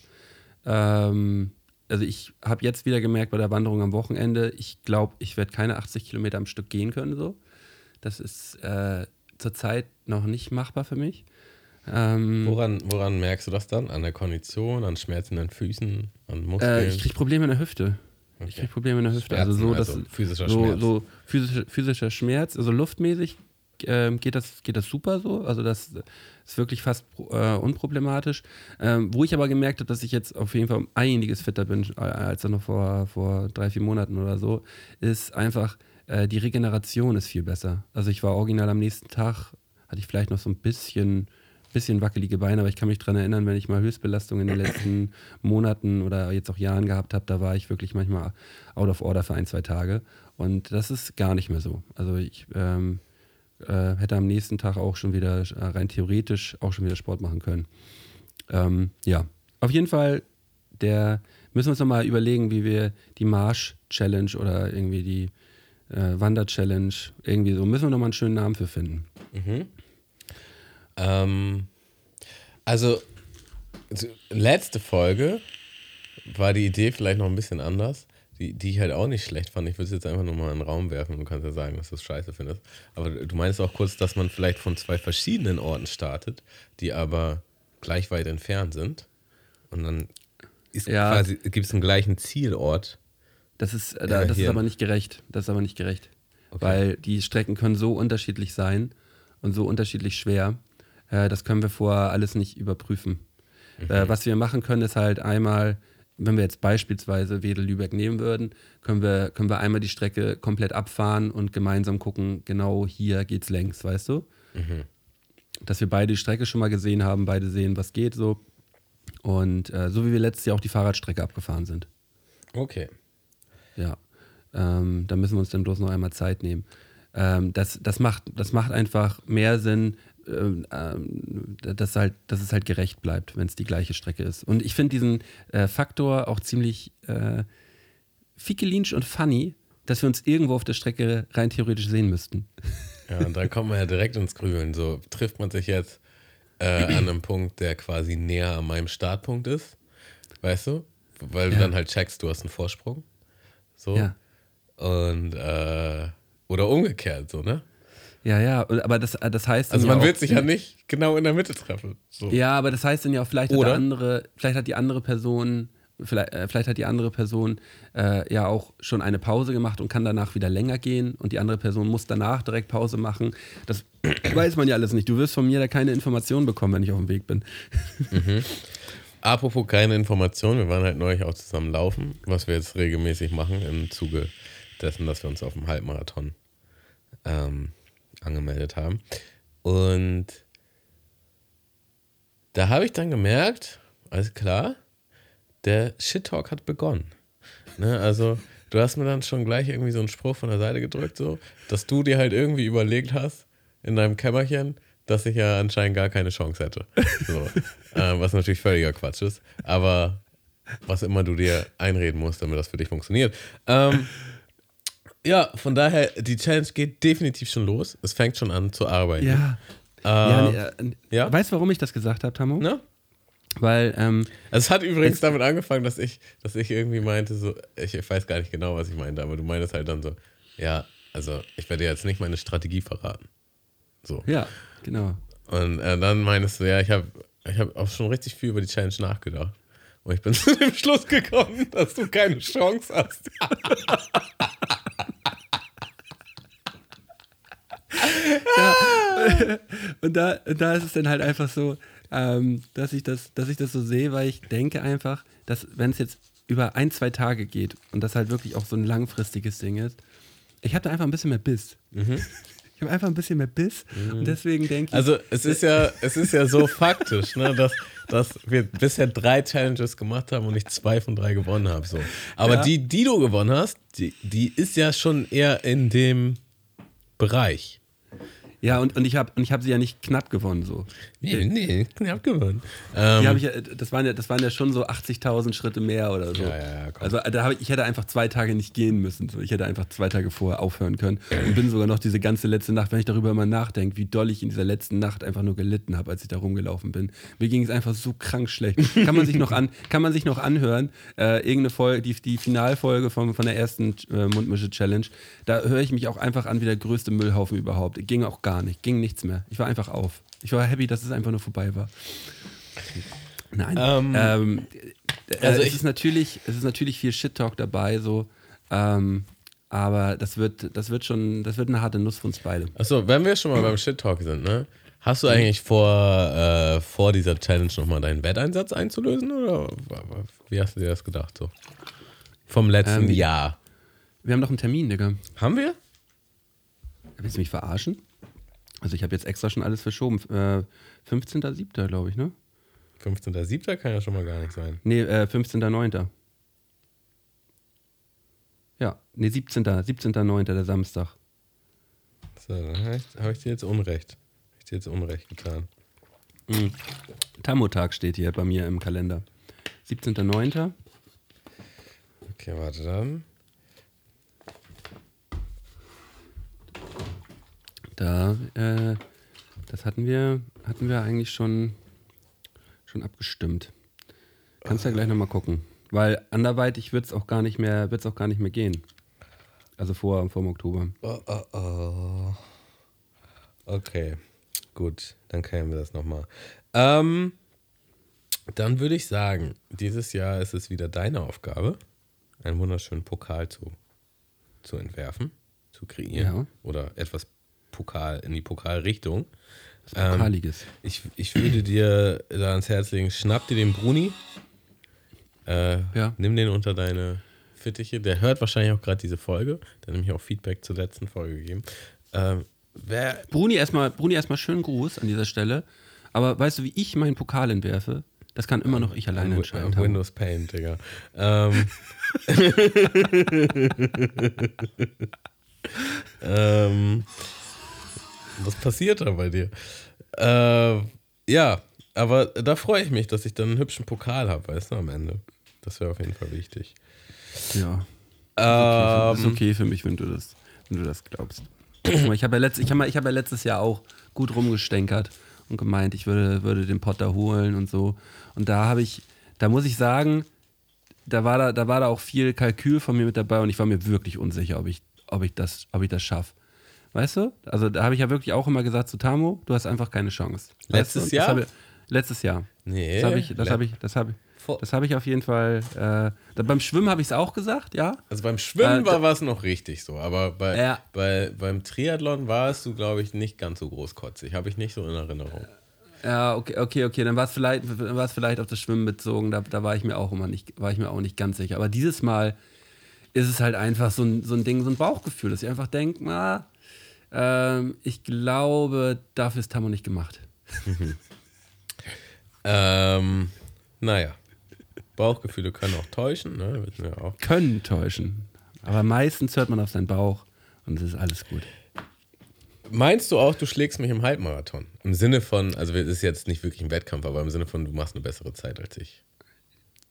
Ähm, also ich habe jetzt wieder gemerkt bei der Wanderung am Wochenende, ich glaube, ich werde keine 80 Kilometer am Stück gehen können. So. Das ist äh, zurzeit noch nicht machbar für mich. Ähm, Woran, woran merkst du das dann? An der Kondition, an schmerzenden Füßen, an Muskeln? äh, ich kriege Probleme in der Hüfte. Ich kriege Probleme in der Hüfte. Schmerzen, also so, dass also physischer so, Schmerz. so physischer, physischer Schmerz, also luftmäßig ähm, geht, das, geht das super so. Also das ist wirklich fast äh, unproblematisch. Ähm, wo ich aber gemerkt habe, dass ich jetzt auf jeden Fall um einiges fitter bin äh, als noch vor, vor drei, vier Monaten oder so, ist einfach, äh, die Regeneration ist viel besser. Also ich war original am nächsten Tag, hatte ich vielleicht noch so ein bisschen bisschen wackelige Beine, aber ich kann mich daran erinnern, wenn ich mal Höchstbelastung in den letzten *clears throat* Monaten oder jetzt auch Jahren gehabt habe, da war ich wirklich manchmal out of order für ein, zwei Tage. Und das ist gar nicht mehr so. Also ich ähm, äh, hätte am nächsten Tag auch schon wieder, äh, rein theoretisch, auch schon wieder Sport machen können. Ähm, ja, auf jeden Fall, der müssen wir uns nochmal überlegen, wie wir die Marsch-Challenge oder irgendwie die äh, Wander-Challenge, irgendwie so, müssen wir nochmal einen schönen Namen für finden. Ähm, also, so, letzte Folge war die Idee vielleicht noch ein bisschen anders, die, die ich halt auch nicht schlecht fand. Ich würde es jetzt einfach nur mal in den Raum werfen und du kannst ja sagen, dass du es scheiße findest. Aber du meinst auch kurz, dass man vielleicht von zwei verschiedenen Orten startet, die aber gleich weit entfernt sind. Und dann Ja. gibt es einen gleichen Zielort. Das ist, äh, das ist aber nicht gerecht. Das ist aber nicht gerecht. Okay. Weil die Strecken können so unterschiedlich sein und so unterschiedlich schwer. Äh, das können wir vorher alles nicht überprüfen. Äh, was wir machen können, ist halt einmal, wenn wir jetzt beispielsweise Wedel-Lübeck nehmen würden, können wir, können wir einmal die Strecke komplett abfahren und gemeinsam gucken, genau hier geht's längs, weißt du? Dass wir beide die Strecke schon mal gesehen haben, beide sehen, was geht so. Und äh, so wie wir letztes Jahr auch die Fahrradstrecke abgefahren sind. Okay. Ja, ähm, da müssen wir uns dann bloß noch einmal Zeit nehmen. Ähm, das, das, macht, das macht einfach mehr Sinn, ähm, ähm, dass, halt, dass es halt gerecht bleibt, wenn es die gleiche Strecke ist. Und ich finde diesen äh, Faktor auch ziemlich äh, fickelinsch und funny, dass wir uns irgendwo auf der Strecke rein theoretisch sehen müssten. Ja, und dann kommt man ja direkt ins Grübeln. So trifft man sich jetzt äh, an einem Punkt, der quasi näher an meinem Startpunkt ist. Weißt du? Weil du Ja. dann halt checkst, du hast einen Vorsprung. So. Ja. Und äh, oder umgekehrt, so, ne? Ja, ja, aber das, das heißt. Also ja man auch- wird sich ja nicht genau in der Mitte treffen. So. Ja, aber das heißt dann ja auch, vielleicht hat, Oder? andere, vielleicht hat die andere Person, vielleicht, äh, vielleicht hat die andere Person äh, ja auch schon eine Pause gemacht und kann danach wieder länger gehen und die andere Person muss danach direkt Pause machen. Das *clears throat* weiß man ja alles nicht. Du wirst von mir da keine Informationen bekommen, wenn ich auf dem Weg bin. *laughs* Apropos keine Informationen, wir waren halt neulich auch zusammen laufen, was wir jetzt regelmäßig machen im Zuge dessen, dass wir uns auf dem Halbmarathon ähm, angemeldet haben. Und da habe ich dann gemerkt, alles klar, der Shit-Talk hat begonnen. Ne, also, du hast mir dann schon gleich irgendwie so einen Spruch von der Seite gedrückt, so, dass du dir halt irgendwie überlegt hast, in deinem Kämmerchen, dass ich ja anscheinend gar keine Chance hätte. So, *laughs* äh, was natürlich völliger Quatsch ist. Aber was immer du dir einreden musst, damit das für dich funktioniert. Ähm, ja, von daher, die Challenge geht definitiv schon los. Es fängt schon an zu arbeiten. Ja. Äh, ja, nee, äh, ja? Weißt du, warum ich das gesagt habe, Tammo? ne? Weil, ähm, Es hat übrigens damit angefangen, dass ich, dass ich irgendwie meinte, so, ich, ich weiß gar nicht genau, was ich meinte, aber du meintest halt dann so, ja, also ich werde dir jetzt nicht meine Strategie verraten. So. ja, genau. Und äh, dann meinst du, ja, ich habe ich hab auch schon richtig viel über die Challenge nachgedacht. Und ich bin *laughs* zu dem Schluss gekommen, dass du keine Chance hast. Und da, da ist es dann halt einfach so, ähm, dass, ich das, dass ich das so sehe, weil ich denke einfach, dass wenn es jetzt über ein, zwei Tage geht und das halt wirklich auch so ein langfristiges Ding ist, ich habe da einfach ein bisschen mehr Biss. *laughs* Ich habe einfach ein bisschen mehr Biss und deswegen denke ich, Also es ist ja, es ist ja so faktisch, ne, dass, dass wir bisher drei Challenges gemacht haben und ich zwei von drei gewonnen habe. So. Aber Ja. die, die du gewonnen hast, die, die ist ja schon eher in dem Bereich. Ja, und, und ich habe hab sie ja nicht knapp gewonnen so. Nee, nee, knapp gewonnen. Ähm, Die hab ich, ja- das, waren ja, das waren ja schon so 80.000 Schritte mehr oder so. Ja, ja, ja, komm. also da hab ich, ich hätte einfach zwei Tage nicht gehen müssen. So. Ich hätte einfach zwei Tage vorher aufhören können. Und bin sogar noch diese ganze letzte Nacht, wenn ich darüber immer nachdenke, wie doll ich in dieser letzten Nacht einfach nur gelitten habe, als ich da rumgelaufen bin. Mir ging es einfach so krank schlecht. Kann man sich noch, an, *laughs* kann man sich noch anhören, äh, irgendeine Folge, die, die Finalfolge von, von der ersten äh, Mundmische-Challenge, da höre ich mich auch einfach an wie der größte Müllhaufen überhaupt. Ging auch gar nicht, ging nichts mehr. Ich war einfach auf. Ich war happy, dass es einfach nur vorbei war. Nein. Ähm. Ähm, äh, Also es, ist natürlich, es ist natürlich viel Shit-Talk dabei, so. Ähm, aber das wird, das wird schon, das wird eine harte Nuss für uns beide. Achso, wenn wir schon mal beim Shit-Talk sind, ne? Hast du eigentlich vor, äh, vor dieser Challenge nochmal deinen Wetteinsatz einzulösen? Oder wie hast du dir das gedacht so? Vom letzten Ähm, Jahr. Wir haben doch einen Termin, Digga. Haben wir? Willst du mich verarschen? Also ich habe jetzt extra schon alles verschoben. Äh, 15.07. glaube ich, ne? 15.07. kann ja schon mal gar nicht sein. Nee, äh, 15.09. Ja, nee, 17. 17.09. der Samstag. So, dann habe ich, dir jetzt Unrecht. Hab ich dir jetzt Unrecht getan. Tammo-Tag steht hier bei mir im Kalender. 17.09. Okay, warte dann. Da, äh, das hatten wir, hatten wir eigentlich schon, schon abgestimmt. Kannst ja gleich nochmal gucken. Weil anderweitig wird es auch gar nicht mehr, wird's auch gar nicht mehr gehen. Also vor, vor dem Oktober. Oh, oh, oh. Okay, gut, dann klären wir das nochmal. Ähm, dann würde ich sagen, dieses Jahr ist es wieder deine Aufgabe, einen wunderschönen Pokal zu, zu entwerfen, zu kreieren. Ja. Oder etwas Pokal in die Pokalrichtung. Pokaliges. Ich, ich würde dir da ans Herz legen, schnapp dir den Bruni, äh, Ja. nimm den unter deine Fittiche. Der hört wahrscheinlich auch gerade diese Folge. Der hat nämlich auch Feedback zur letzten Folge gegeben. Ähm, wer, Bruni erstmal, Bruni erstmal schönen Gruß an dieser Stelle. Aber weißt du, wie ich meinen Pokal entwerfe? Das kann immer noch ich alleine entscheiden. Windows Paint, Digga. Ähm, *laughs* *laughs* ähm, was passiert da bei dir? Äh, ja, aber da freue ich mich, dass ich dann einen hübschen Pokal habe, weißt du, am Ende. Das wäre auf jeden Fall wichtig. Ja. Ähm, ist okay für mich, wenn du das, wenn du das glaubst. Ich habe ja, letzt, ich hab ich hab ja letztes Jahr auch gut rumgestänkert und gemeint, ich würde, würde den Potter holen und so. Und da habe ich, da muss ich sagen, da war da, da war da auch viel Kalkül von mir mit dabei und ich war mir wirklich unsicher, ob ich, ob ich das, ob ich das schaffe. Weißt du? Also da habe ich ja wirklich auch immer gesagt zu Tamo, du hast einfach keine Chance. Weißt Letztes du? Und Jahr? Ich, letztes Jahr. nee. Das habe ich, das habe ich, das habe ich, das habe ich auf jeden Fall. Äh, da, beim Schwimmen habe ich es auch gesagt, ja. Also beim Schwimmen Äh, war was noch richtig so, aber bei, Ja. bei, beim Triathlon warst du, glaube ich, nicht ganz so großkotzig. Habe ich nicht so in Erinnerung. Ja, okay, okay, okay. Dann war es vielleicht, es vielleicht auf das Schwimmen bezogen. Da, da war ich mir auch immer nicht, war ich mir auch nicht ganz sicher. Aber dieses Mal ist es halt einfach so ein, so ein Ding, so ein Bauchgefühl, dass ich einfach denke, na, ähm, ich glaube, dafür ist Tammo nicht gemacht. *laughs* Ähm, naja. Bauchgefühle können auch täuschen, ne? Wir auch. Können täuschen. Aber meistens hört man auf seinen Bauch und es ist alles gut. Meinst du auch, du schlägst mich im Halbmarathon? Im Sinne von, also es ist jetzt nicht wirklich ein Wettkampf, aber im Sinne von, du machst eine bessere Zeit als ich.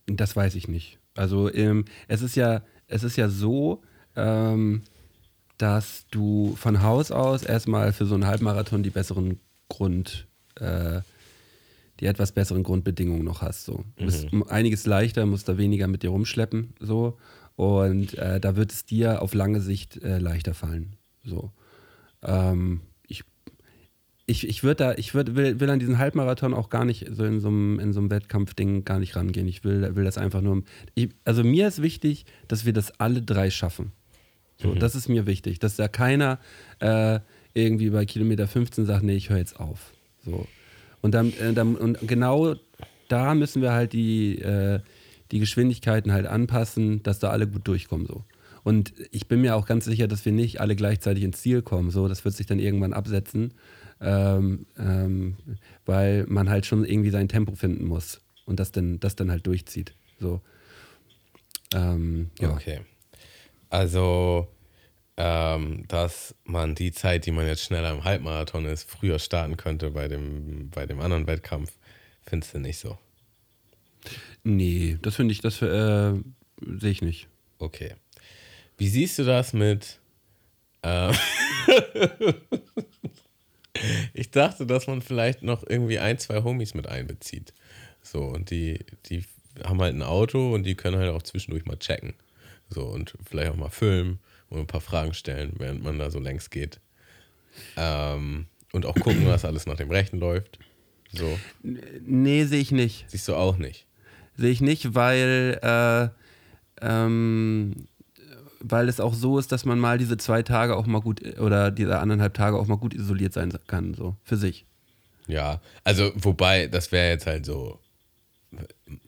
Das weiß ich nicht. Also ähm, es ist ja, es ist ja so, ähm, dass du von Haus aus erstmal für so einen Halbmarathon die besseren Grund, äh, die etwas besseren Grundbedingungen noch hast. So. Du bist um einiges leichter, musst da weniger mit dir rumschleppen. So. Und äh, da wird es dir auf lange Sicht äh, leichter fallen. So. Ähm, ich ich, ich würde da, ich würd, will, will an diesen Halbmarathon auch gar nicht so in so einem, in so einem Wettkampfding gar nicht rangehen. Ich will, will das einfach nur. Ich, also mir ist wichtig, dass wir das alle drei schaffen. So, das ist mir wichtig, dass da keiner äh, irgendwie bei Kilometer 15 sagt, nee, ich höre jetzt auf. So. Und dann, äh, dann und genau da müssen wir halt die, äh, die Geschwindigkeiten halt anpassen, dass da alle gut durchkommen. So. Und ich bin mir auch ganz sicher, dass wir nicht alle gleichzeitig ins Ziel kommen. So, das wird sich dann irgendwann absetzen, ähm, ähm, weil man halt schon irgendwie sein Tempo finden muss und das dann, das dann halt durchzieht. So. Ähm, ja. Okay. Also, ähm, dass man die Zeit, die man jetzt schneller im Halbmarathon ist, früher starten könnte bei dem, bei dem anderen Wettkampf, findest du nicht so. Nee, das finde ich, das äh, sehe ich nicht. Okay. Wie siehst du das mit. Ähm *laughs* ich dachte, dass man vielleicht noch irgendwie ein, zwei Homies mit einbezieht. So, und die, die haben halt ein Auto und die können halt auch zwischendurch mal checken. So, und vielleicht auch mal filmen und ein paar Fragen stellen, während man da so längs geht. Ähm, und auch gucken, was alles nach dem Rechten läuft. So, Nee, sehe ich nicht. siehst du auch nicht. Sehe ich nicht, weil, äh, ähm, weil es auch so ist, dass man mal diese zwei Tage auch mal gut oder diese anderthalb Tage auch mal gut isoliert sein kann, so für sich. Ja, also wobei, das wäre jetzt halt so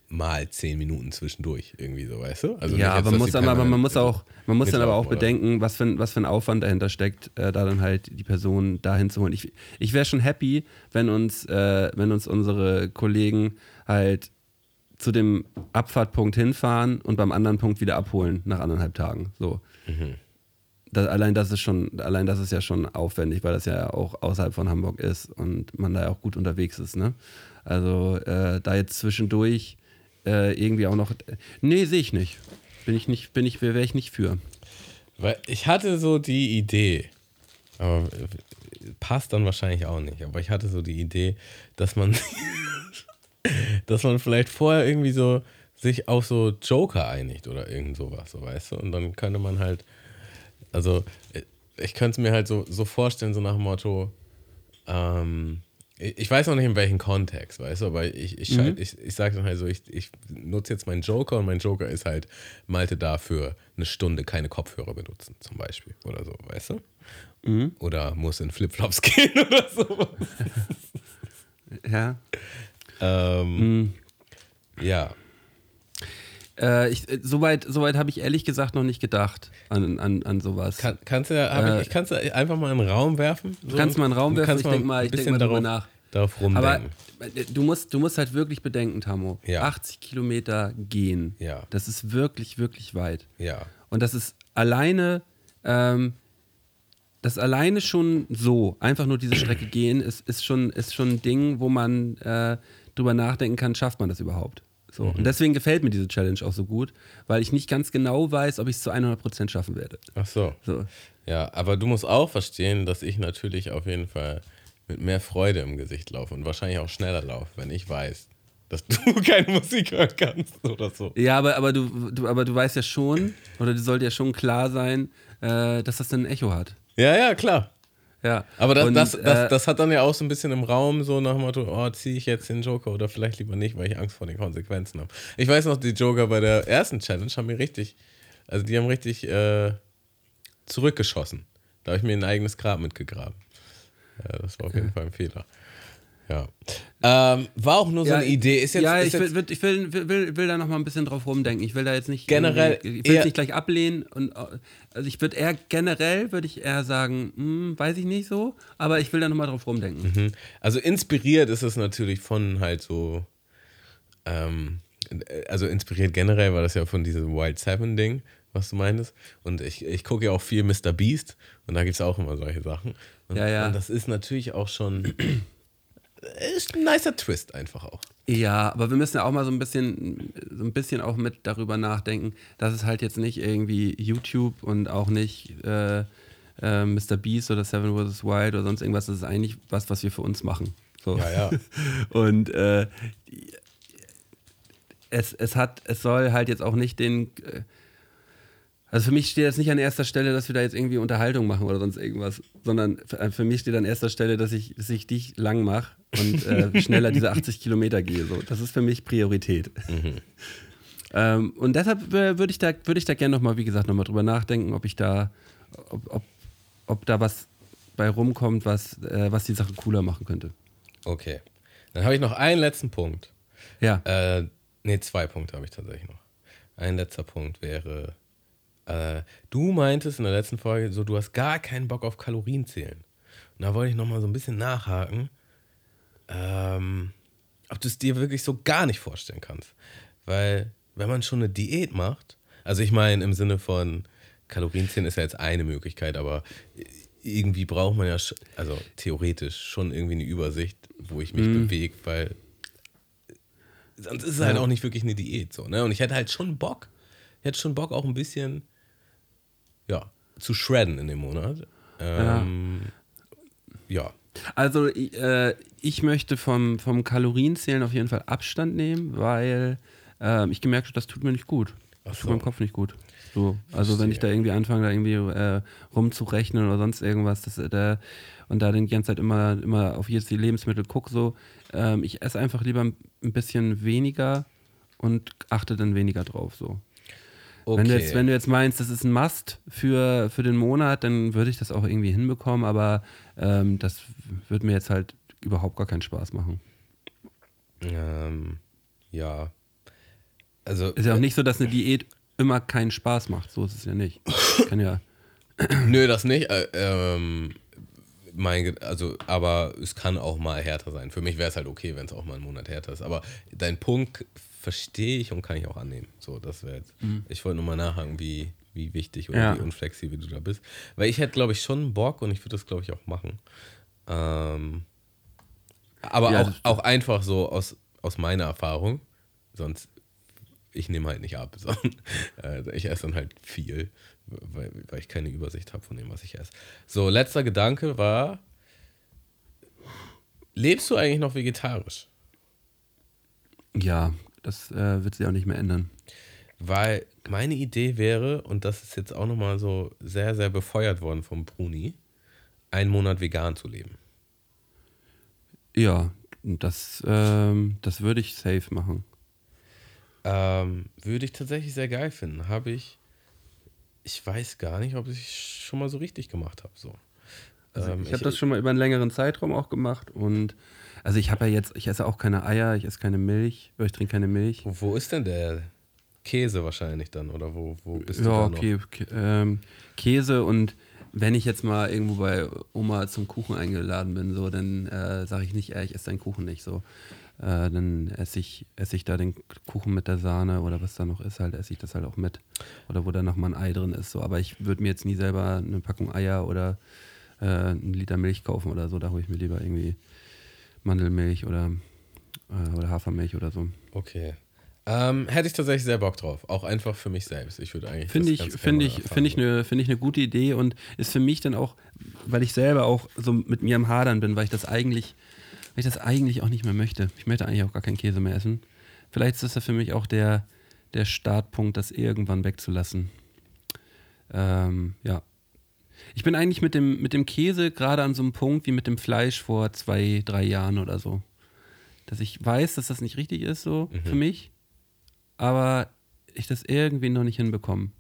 mal zehn Minuten zwischendurch irgendwie so, weißt du? Also ja, aber, muss aber, aber man muss auch, man muss dann aber auch bedenken, was für, ein, was für ein Aufwand dahinter steckt, äh, da dann halt die Person dahin zu holen. Ich, ich wäre schon happy, wenn uns, äh, wenn uns unsere Kollegen halt zu dem Abfahrtpunkt hinfahren und beim anderen Punkt wieder abholen nach anderthalb Tagen. So. Mhm. Das, allein das ist schon, allein das ist ja schon aufwendig, weil das ja auch außerhalb von Hamburg ist und man da ja auch gut unterwegs ist, ne? Also äh, da jetzt zwischendurch äh, irgendwie auch noch. Nee, sehe ich nicht. Bin ich nicht, bin ich, wäre ich nicht für. Weil ich hatte so die Idee, aber passt dann wahrscheinlich auch nicht, aber ich hatte so die Idee, dass man, *laughs* dass man vielleicht vorher irgendwie so sich auf so Joker einigt oder irgend sowas, so weißt du? Und dann könnte man halt, also ich könnte es mir halt so, so vorstellen, so nach dem Motto, ähm, ich weiß noch nicht in welchem Kontext, weißt du, aber ich, ich, schalt- ich, ich sage dann halt so, ich, ich nutze jetzt meinen Joker und mein Joker ist halt, Malte dafür eine Stunde keine Kopfhörer benutzen, zum Beispiel, oder so, weißt du? Oder muss in Flipflops *laughs* gehen oder so. Ja. Ähm, Ja, Äh, ich, äh, soweit soweit habe ich ehrlich gesagt noch nicht gedacht an, an, an sowas. Kann, kannst du, Äh, ich, ich kannst du einfach mal in den Raum werfen? So, Du kannst mal in den Raum werfen, ich denk mal- ich denk bisschen mal drüber nach. Darauf Aber rumdenken. äh, du musst, du musst halt wirklich bedenken, Tamo. Ja. 80 Kilometer gehen. Ja. Das ist wirklich, wirklich weit. ja, Und das ist alleine, ähm, das alleine schon so, einfach nur diese Strecke gehen, ist, ist, schon, ist schon ein Ding, wo man äh, drüber nachdenken kann, schafft man das überhaupt? So. Mhm. Und deswegen gefällt mir diese Challenge auch so gut, weil ich nicht ganz genau weiß, ob ich es zu 100% schaffen werde. ach so. So. Ja, aber du musst auch verstehen, dass ich natürlich auf jeden Fall mit mehr Freude im Gesicht laufe und wahrscheinlich auch schneller laufe, wenn ich weiß, dass du *laughs* keine Musik hören kannst oder so. Ja, aber, aber, du, du, aber du weißt ja schon, oder dir sollte ja schon klar sein, äh, dass das dann ein Echo hat. Ja, ja, klar. Ja. Aber das, Und, das, das, äh, das hat dann ja auch so ein bisschen im Raum so nach dem Motto, oh, ziehe ich jetzt den Joker oder vielleicht lieber nicht, weil ich Angst vor den Konsequenzen habe. Ich weiß noch, die Joker bei der ersten Challenge haben mir richtig, also die haben richtig äh, zurückgeschossen. Da habe ich mir ein eigenes Grab mitgegraben. Ja, das war auf jeden Fall ein Fehler. Ja. Ähm, war auch nur so Ja, eine Idee. Ist jetzt, ja, ist ich, will, ich will, will, will, will da noch mal ein bisschen drauf rumdenken. Ich will da jetzt nicht Generell ich will es nicht gleich ablehnen und äh, also ich würde eher generell würde ich eher sagen, hm, weiß ich nicht so, aber ich will da noch mal drauf rumdenken. Mhm. Also inspiriert ist es natürlich von halt so, ähm, also inspiriert generell war das ja von diesem Wild Seven Ding, was du meintest. Und ich, ich gucke ja auch viel Mr. Beast und da gibt es auch immer solche Sachen. Und, Ja, ja. und das ist natürlich auch schon ist ein nicer Twist einfach auch. Ja, aber wir müssen ja auch mal so ein bisschen so ein bisschen auch mit darüber nachdenken, dass es halt jetzt nicht irgendwie YouTube und auch nicht äh, äh, Mr. Beast oder Seven vs. Wild oder sonst irgendwas, das ist eigentlich was, was wir für uns machen. So. Ja, ja. *laughs* Und äh, es, es hat, es soll halt jetzt auch nicht den. Äh, Also für mich steht jetzt nicht an erster Stelle, dass wir da jetzt irgendwie Unterhaltung machen oder sonst irgendwas, sondern für, für mich steht an erster Stelle, dass ich, dass ich dich lang mache und äh, *laughs* schneller diese 80 Kilometer gehe. So. Das ist für mich Priorität. *laughs* ähm, und deshalb äh, würde ich da, würde ich da gerne nochmal, wie gesagt, nochmal drüber nachdenken, ob ich da, ob, ob, ob da was bei rumkommt, was, äh, was die Sache cooler machen könnte. Okay. Dann habe ich noch einen letzten Punkt. Ja. Äh, ne, zwei Punkte habe ich tatsächlich noch. Ein letzter Punkt wäre, äh, du meintest in der letzten Folge so, du hast gar keinen Bock auf Kalorien zählen. Und da wollte ich nochmal so ein bisschen nachhaken, ähm, ob du es dir wirklich so gar nicht vorstellen kannst. Weil, wenn man schon eine Diät macht, also ich meine im Sinne von Kalorien zählen ist ja jetzt eine Möglichkeit, aber irgendwie braucht man ja, also theoretisch schon irgendwie eine Übersicht, wo ich mich bewege, weil sonst ist es halt Ja. auch nicht wirklich eine Diät so, ne? Und ich hätte halt schon Bock, ich hätte schon Bock auch ein bisschen, ja, zu shredden in dem Monat. Ähm, ja. Also ich, äh, ich möchte vom, vom Kalorienzählen auf jeden Fall Abstand nehmen, weil ähm, ich gemerkt habe, das tut mir nicht gut. Das Ach tut so. meinem Kopf nicht gut. So, also wenn ich da irgendwie anfange, da irgendwie äh, rumzurechnen oder sonst irgendwas, das, äh, da, und da die ganze Zeit immer, immer auf jedes Lebensmittel gucke, so, ähm, ich esse einfach lieber ein ein bisschen weniger und achte dann weniger drauf. So. Okay. Wenn, du jetzt, wenn du jetzt meinst, das ist ein Must für, für den Monat, dann würde ich das auch irgendwie hinbekommen, aber ähm, das würde mir jetzt halt überhaupt gar keinen Spaß machen. ähm, ja. Also, Ist ja auch nicht so, dass eine Diät immer keinen Spaß macht. So ist es ja nicht. Kann ja. *coughs* Nö, das nicht. Äh, ähm, mein, also, aber es kann auch mal härter sein. Für mich wäre es halt okay, wenn es auch mal einen Monat härter ist. Aber dein Punkt verstehe ich und kann ich auch annehmen. So, das wäre jetzt. Ich wollte nur mal nachhaken, wie, wie wichtig oder Ja. wie unflexibel du da bist. Weil ich hätte, glaube ich, schon Bock und ich würde das, glaube ich, auch machen. Ähm, aber Ja, auch, auch einfach so aus, aus meiner Erfahrung. Sonst, ich nehme halt nicht ab, *laughs* sondern äh, ich esse dann halt viel, weil, weil ich keine Übersicht habe von dem, was ich esse. So, letzter Gedanke war, lebst du eigentlich noch vegetarisch? Ja, das äh, wird sich auch nicht mehr ändern. Weil meine Idee wäre, und das ist jetzt auch nochmal so sehr, sehr befeuert worden vom Bruni, einen Monat vegan zu leben. Ja, das, ähm, das würde ich safe machen. Ähm, würde ich tatsächlich sehr geil finden. Habe ich, ich weiß gar nicht, ob ich schon mal so richtig gemacht habe. So. Ähm, ich habe das schon mal über einen längeren Zeitraum auch gemacht und also ich habe ja jetzt, ich esse auch keine Eier, ich esse keine Milch, oder ich trinke keine Milch. Wo, wo ist denn der Käse wahrscheinlich dann? Oder wo, wo bist du Ja, da noch? okay, ähm, Käse und wenn ich jetzt mal irgendwo bei Oma zum Kuchen eingeladen bin, so, dann äh, sage ich nicht, äh, ich esse deinen Kuchen nicht so. Äh, dann esse ich, esse ich da den Kuchen mit der Sahne oder was da noch ist, halt esse ich das halt auch mit. Oder wo da noch mal ein Ei drin ist. So. Aber ich würde mir jetzt nie selber eine Packung Eier oder äh, einen Liter Milch kaufen oder so. Da hole ich mir lieber irgendwie Mandelmilch oder, äh, oder Hafermilch oder so. Okay. Ähm, hätte ich tatsächlich sehr Bock drauf. Auch einfach für mich selbst. Ich würde eigentlich. Finde ich, finde ich, finde ich eine, finde ich eine gute Idee und ist für mich dann auch, weil ich selber auch so mit mir am Hadern bin, weil ich das eigentlich, weil ich das eigentlich auch nicht mehr möchte. Ich möchte eigentlich auch gar keinen Käse mehr essen. Vielleicht ist das ja für mich auch der, der Startpunkt, das irgendwann wegzulassen. Ähm, ja. Ich bin eigentlich mit dem, mit dem Käse gerade an so einem Punkt wie mit dem Fleisch vor zwei, drei Jahren oder so. Dass ich weiß, dass das nicht richtig ist so für mich, aber ich das irgendwie noch nicht hinbekomme.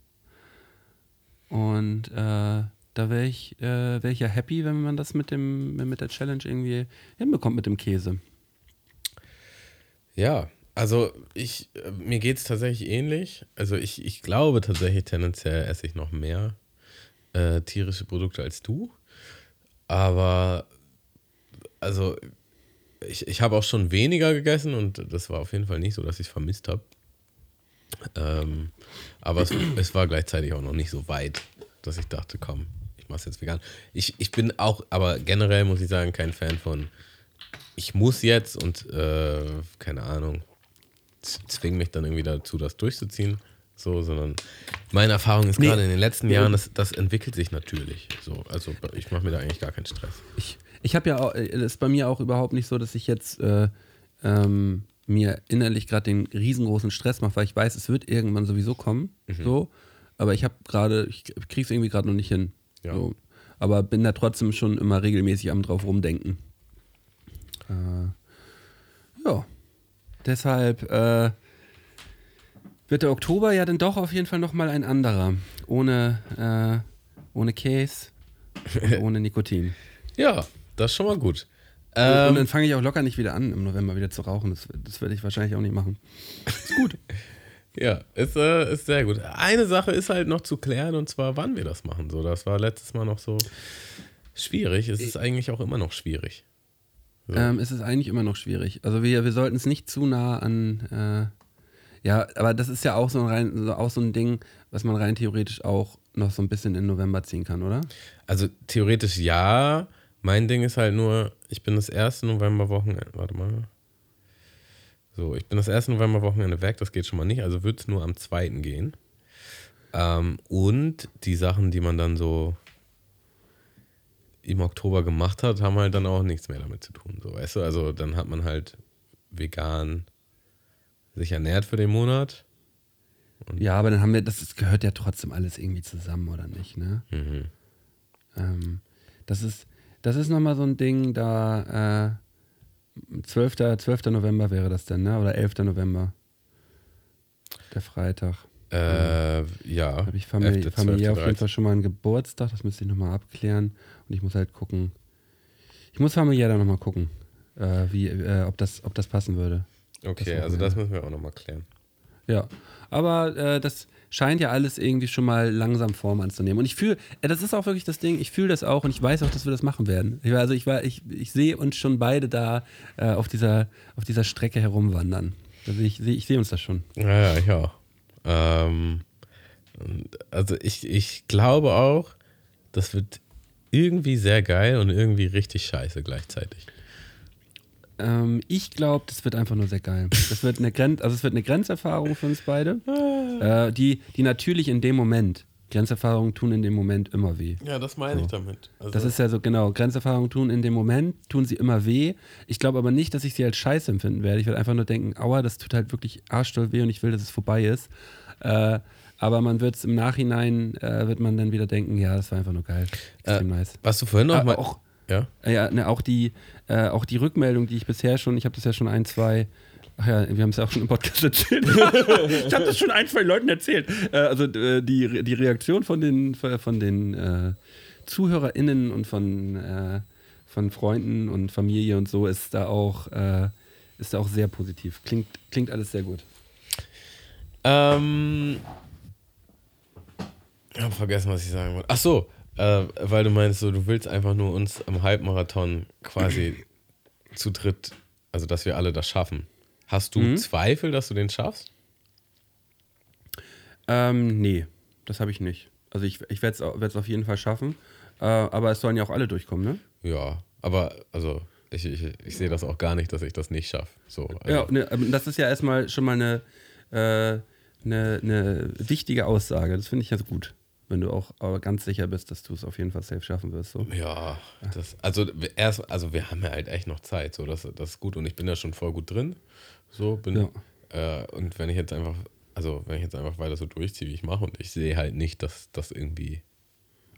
Und äh, da wäre ich, äh, wär ich ja happy, wenn man das mit, dem, mit der Challenge irgendwie hinbekommt mit dem Käse. Ja, also ich, äh, mir geht es tatsächlich ähnlich. Also ich, ich glaube tatsächlich tendenziell esse ich noch mehr äh, tierische Produkte als du. Aber also ich, ich habe auch schon weniger gegessen und das war auf jeden Fall nicht so, dass ich es vermisst habe. Ähm, aber es, es war gleichzeitig auch noch nicht so weit, dass ich dachte, komm, ich mache es jetzt vegan. Ich, ich bin auch, aber generell muss ich sagen, kein Fan von, ich muss jetzt und äh, keine Ahnung, zwing mich dann irgendwie dazu, das durchzuziehen. So, sondern meine Erfahrung ist Nee. gerade in den letzten Jahren, das, das entwickelt sich natürlich. So, also ich mache mir da eigentlich gar keinen Stress. Ich, ich habe ja auch, äh, das ist bei mir auch überhaupt nicht so, dass ich jetzt äh, ähm, mir innerlich gerade den riesengroßen Stress mache, weil ich weiß, es wird irgendwann sowieso kommen. So. Aber ich habe gerade, ich kriege es irgendwie gerade noch nicht hin. Ja. So. Aber bin da trotzdem schon immer regelmäßig am drauf rumdenken. Äh, ja. Deshalb äh, wird der Oktober ja dann doch auf jeden Fall nochmal ein anderer. Ohne, äh, ohne Käse und *laughs* ohne Nikotin. Ja, das ist schon mal gut. und Ähm, dann fange ich auch locker nicht wieder an, im November wieder zu rauchen. Das, das werde ich wahrscheinlich auch nicht machen. Ist gut. *laughs* ja, ist, äh, ist sehr gut. Eine Sache ist halt noch zu klären und zwar, wann wir das machen. So, das war letztes Mal noch so schwierig. Es ist eigentlich auch immer noch schwierig. ähm, es ist eigentlich immer noch schwierig. Also wir, wir sollten es nicht zu nah an. Ja, aber das ist ja auch so, ein rein, auch so ein Ding, was man rein theoretisch auch noch so ein bisschen in November ziehen kann, oder? Also theoretisch ja. Mein Ding ist halt nur, ich bin das erste Novemberwochenende. Warte mal. So, ich bin das erste Novemberwochenende weg, das geht schon mal nicht, also wird es nur am zweiten gehen. Ähm, und die Sachen, die man dann so im Oktober gemacht hat, haben halt dann auch nichts mehr damit zu tun. So, weißt du, also dann hat man halt vegan sich ernährt für den Monat. Ja, aber dann haben wir, das gehört ja trotzdem alles irgendwie zusammen, oder nicht, ne? Mhm. Ähm, das ist, das ist nochmal so ein Ding, da äh, 12. 12. November wäre das dann, ne? Oder 11. November. der Freitag. Äh, ja. Habe ich famili 11., familiär auf 12., jeden Fall schon mal einen Geburtstag, das müsste ich nochmal abklären. Und ich muss halt gucken. Ich muss familiär dann nochmal gucken, äh, wie, äh, ob, das, ob das passen würde. Okay, Das also das müssen wir auch nochmal klären. Ja. Aber äh, das scheint ja alles irgendwie schon mal langsam Form anzunehmen. Und ich fühle, äh, das ist auch wirklich das Ding, ich fühle das auch und ich weiß auch, dass wir das machen werden. Ich, also ich, war, ich, ich sehe uns schon beide da äh, auf, dieser, auf dieser Strecke herumwandern. Also ich, sehe- ich sehe uns das schon. Ja, ja, ich auch. Ähm, also ich, ich glaube auch, das wird irgendwie sehr geil und irgendwie richtig scheiße gleichzeitig. Ähm, ich glaube, das wird einfach nur sehr geil. Das wird eine Grenz, also es wird eine Grenzerfahrung für uns beide, äh, die, die natürlich in dem Moment, Grenzerfahrungen tun in dem Moment immer weh. Ja, das meine ich damit. Also, Das ist ja so, genau, Grenzerfahrungen tun in dem Moment, tun sie immer weh. Ich glaube aber nicht, dass ich sie als scheiße empfinden werde. Ich werde einfach nur denken, aua, das tut halt wirklich arschdoll weh und ich will, dass es vorbei ist. Äh, aber man wird es im Nachhinein, äh, wird man dann wieder denken, ja, das war einfach nur geil. Extrem nice. was du vorhin noch Ah, mal. auch, ja? äh, Ja, ne, auch die, äh, auch die Rückmeldung, die ich bisher schon, ich habe das ja schon ein, zwei, ach ja, wir haben es ja auch schon im Podcast *laughs* erzählt. ich habe das schon ein, zwei Leuten erzählt. Äh, also äh, die, die Reaktion von den, von den äh, ZuhörerInnen und von, äh, von Freunden und Familie und so ist da auch, ist da auch sehr positiv. Klingt, klingt alles sehr gut. Ähm. Ich hab vergessen, was ich sagen wollte. Ach so, äh, weil du meinst, so, du willst einfach nur uns am Halbmarathon quasi zu dritt, also dass wir alle das schaffen. Hast du Zweifel, dass du den schaffst? Ähm, nee, das habe ich nicht. Also ich, ich werde es auf jeden Fall schaffen. Äh, aber es sollen ja auch alle durchkommen, ne? Ja, aber also ich, ich, ich sehe das auch gar nicht, dass ich das nicht schaffe. So, also, Ja, ne, aber das ist ja erstmal schon mal eine, äh, eine, eine wichtige Aussage. Das finde ich ja gut, wenn du auch aber ganz sicher bist, dass du es auf jeden Fall safe schaffen wirst. So. Ja, das, also erst, also wir haben ja halt echt noch Zeit, so das, das ist gut und ich bin da schon voll gut drin. So bin äh, und wenn ich jetzt einfach, also wenn ich jetzt einfach weiter so durchziehe, wie ich mache und ich sehe halt nicht, dass das irgendwie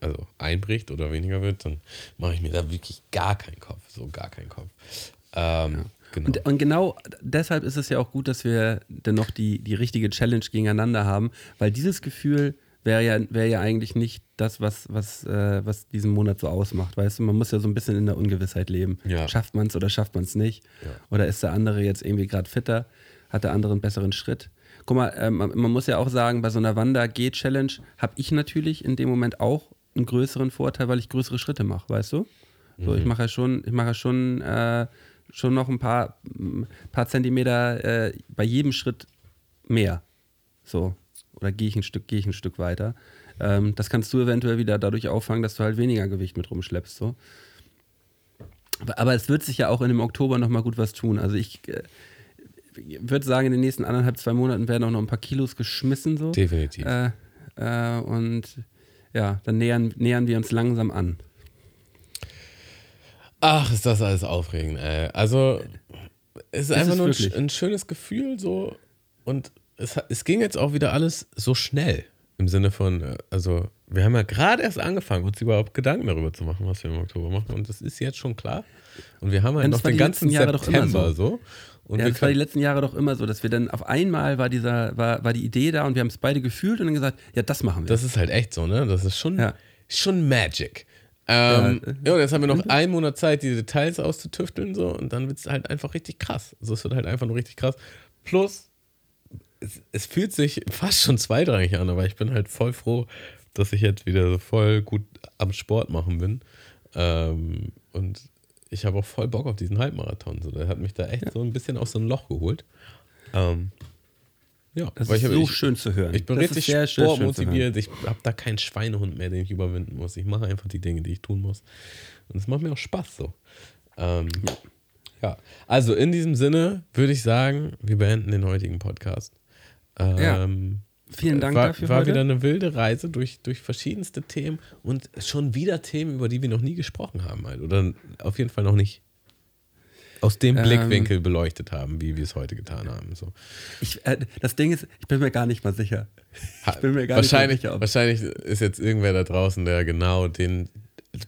also einbricht oder weniger wird, dann mache ich mir da wirklich gar keinen Kopf, so gar keinen Kopf. Ähm, genau. Und, und genau deshalb ist es ja auch gut, dass wir dann noch die, die richtige Challenge gegeneinander haben, weil dieses Gefühl wäre ja, wäre ja eigentlich nicht das, was, was, äh, was diesen Monat so ausmacht. Weißt du, man muss ja so ein bisschen in der Ungewissheit leben. Ja. Schafft man es oder schafft man es nicht? Oder ist der andere jetzt irgendwie gerade fitter? Hat der andere einen besseren Schritt? Guck mal, ähm, man man muss ja auch sagen, bei so einer Wander-G-Challenge habe ich natürlich in dem Moment auch einen größeren Vorteil, weil ich größere Schritte mache, weißt du? So, ich mache ja schon, ich mache ja schon, äh, schon noch ein paar, ein paar Zentimeter äh, bei jedem Schritt mehr. So. Oder gehe ich ein Stück, gehe ich ein Stück weiter. Ähm, das kannst du eventuell wieder dadurch auffangen, dass du halt weniger Gewicht mit rumschleppst. So. Aber, es wird sich ja auch in dem Oktober nochmal gut was tun. Also ich äh, würde sagen, in den nächsten anderthalb, zwei Monaten werden auch noch ein paar Kilos geschmissen. So. Definitiv. Äh, äh, und ja, dann nähern, nähern wir uns langsam an. Ach, ist das alles aufregend, ey. Also, es ist Ist einfach es nur ein, wirklich? ein schönes Gefühl so und es, es ging jetzt auch wieder alles so schnell im Sinne von, äh, also wir haben ja gerade erst angefangen, uns überhaupt Gedanken darüber zu machen, was wir im Oktober machen und das ist jetzt schon klar und wir haben halt Ja, noch den die ganzen Jahre doch immer September so. so. und ja, das war die letzten Jahre doch immer so, dass wir dann auf einmal war dieser, war, war die Idee da und wir haben es beide gefühlt und dann gesagt, ja, das machen wir. das ist halt echt so, ne? Das ist schon, Ja. schon Magic. Ähm, Ja. ja, und jetzt haben wir noch einen Monat Zeit, die Details auszutüfteln so und dann wird es halt einfach richtig krass. Also es wird halt einfach nur richtig krass. Plus, es, es fühlt sich fast schon zweitrangig an, aber ich bin halt voll froh, dass ich jetzt wieder so voll gut am Sport machen bin. Ähm, und ich habe auch voll Bock auf diesen Halbmarathon. So, der hat mich da echt so ein bisschen aus so einem Loch geholt. Ähm, ja, das weil ist ich hab- so ich, schön zu hören. ich bin das richtig sehr sportmotiviert. Ich habe da keinen Schweinehund mehr, den ich überwinden muss. Ich mache einfach die Dinge, die ich tun muss. Und es macht mir auch Spaß so. Ähm, ja. also in diesem Sinne würde ich sagen, wir beenden den heutigen Podcast. Ja. Ähm, Vielen Dank war, dafür War heute. wieder eine wilde Reise durch, durch verschiedenste Themen und schon wieder Themen, über die wir noch nie gesprochen haben. Halt. Oder auf jeden Fall noch nicht aus dem Ähm, Blickwinkel beleuchtet haben, wie wir es heute getan haben. So. Ich, äh, das Ding ist, ich bin mir gar nicht mal sicher. Ich bin mir gar wahrscheinlich, nicht sicher, wahrscheinlich ist jetzt irgendwer da draußen, der genau den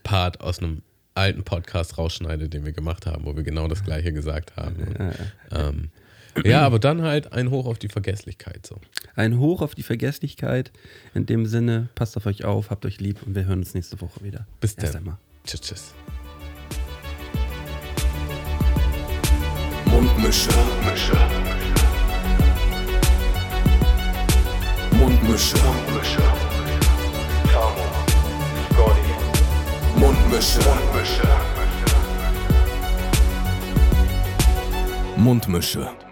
Part aus einem alten Podcast rausschneidet, den wir gemacht haben, wo wir genau das gleiche gesagt haben. Und, ähm, Ja, aber dann halt ein Hoch auf die Vergesslichkeit so. Ein Hoch auf die Vergesslichkeit. In dem Sinne, passt auf euch auf, habt euch lieb und wir hören uns nächste Woche wieder. Bis Erst dann. Tschüss, tschüss. Mundmische. Mundmische. Mundmische. Mundmische. Tamo. Scotty. Mundmische. Mundmische. Mundmische.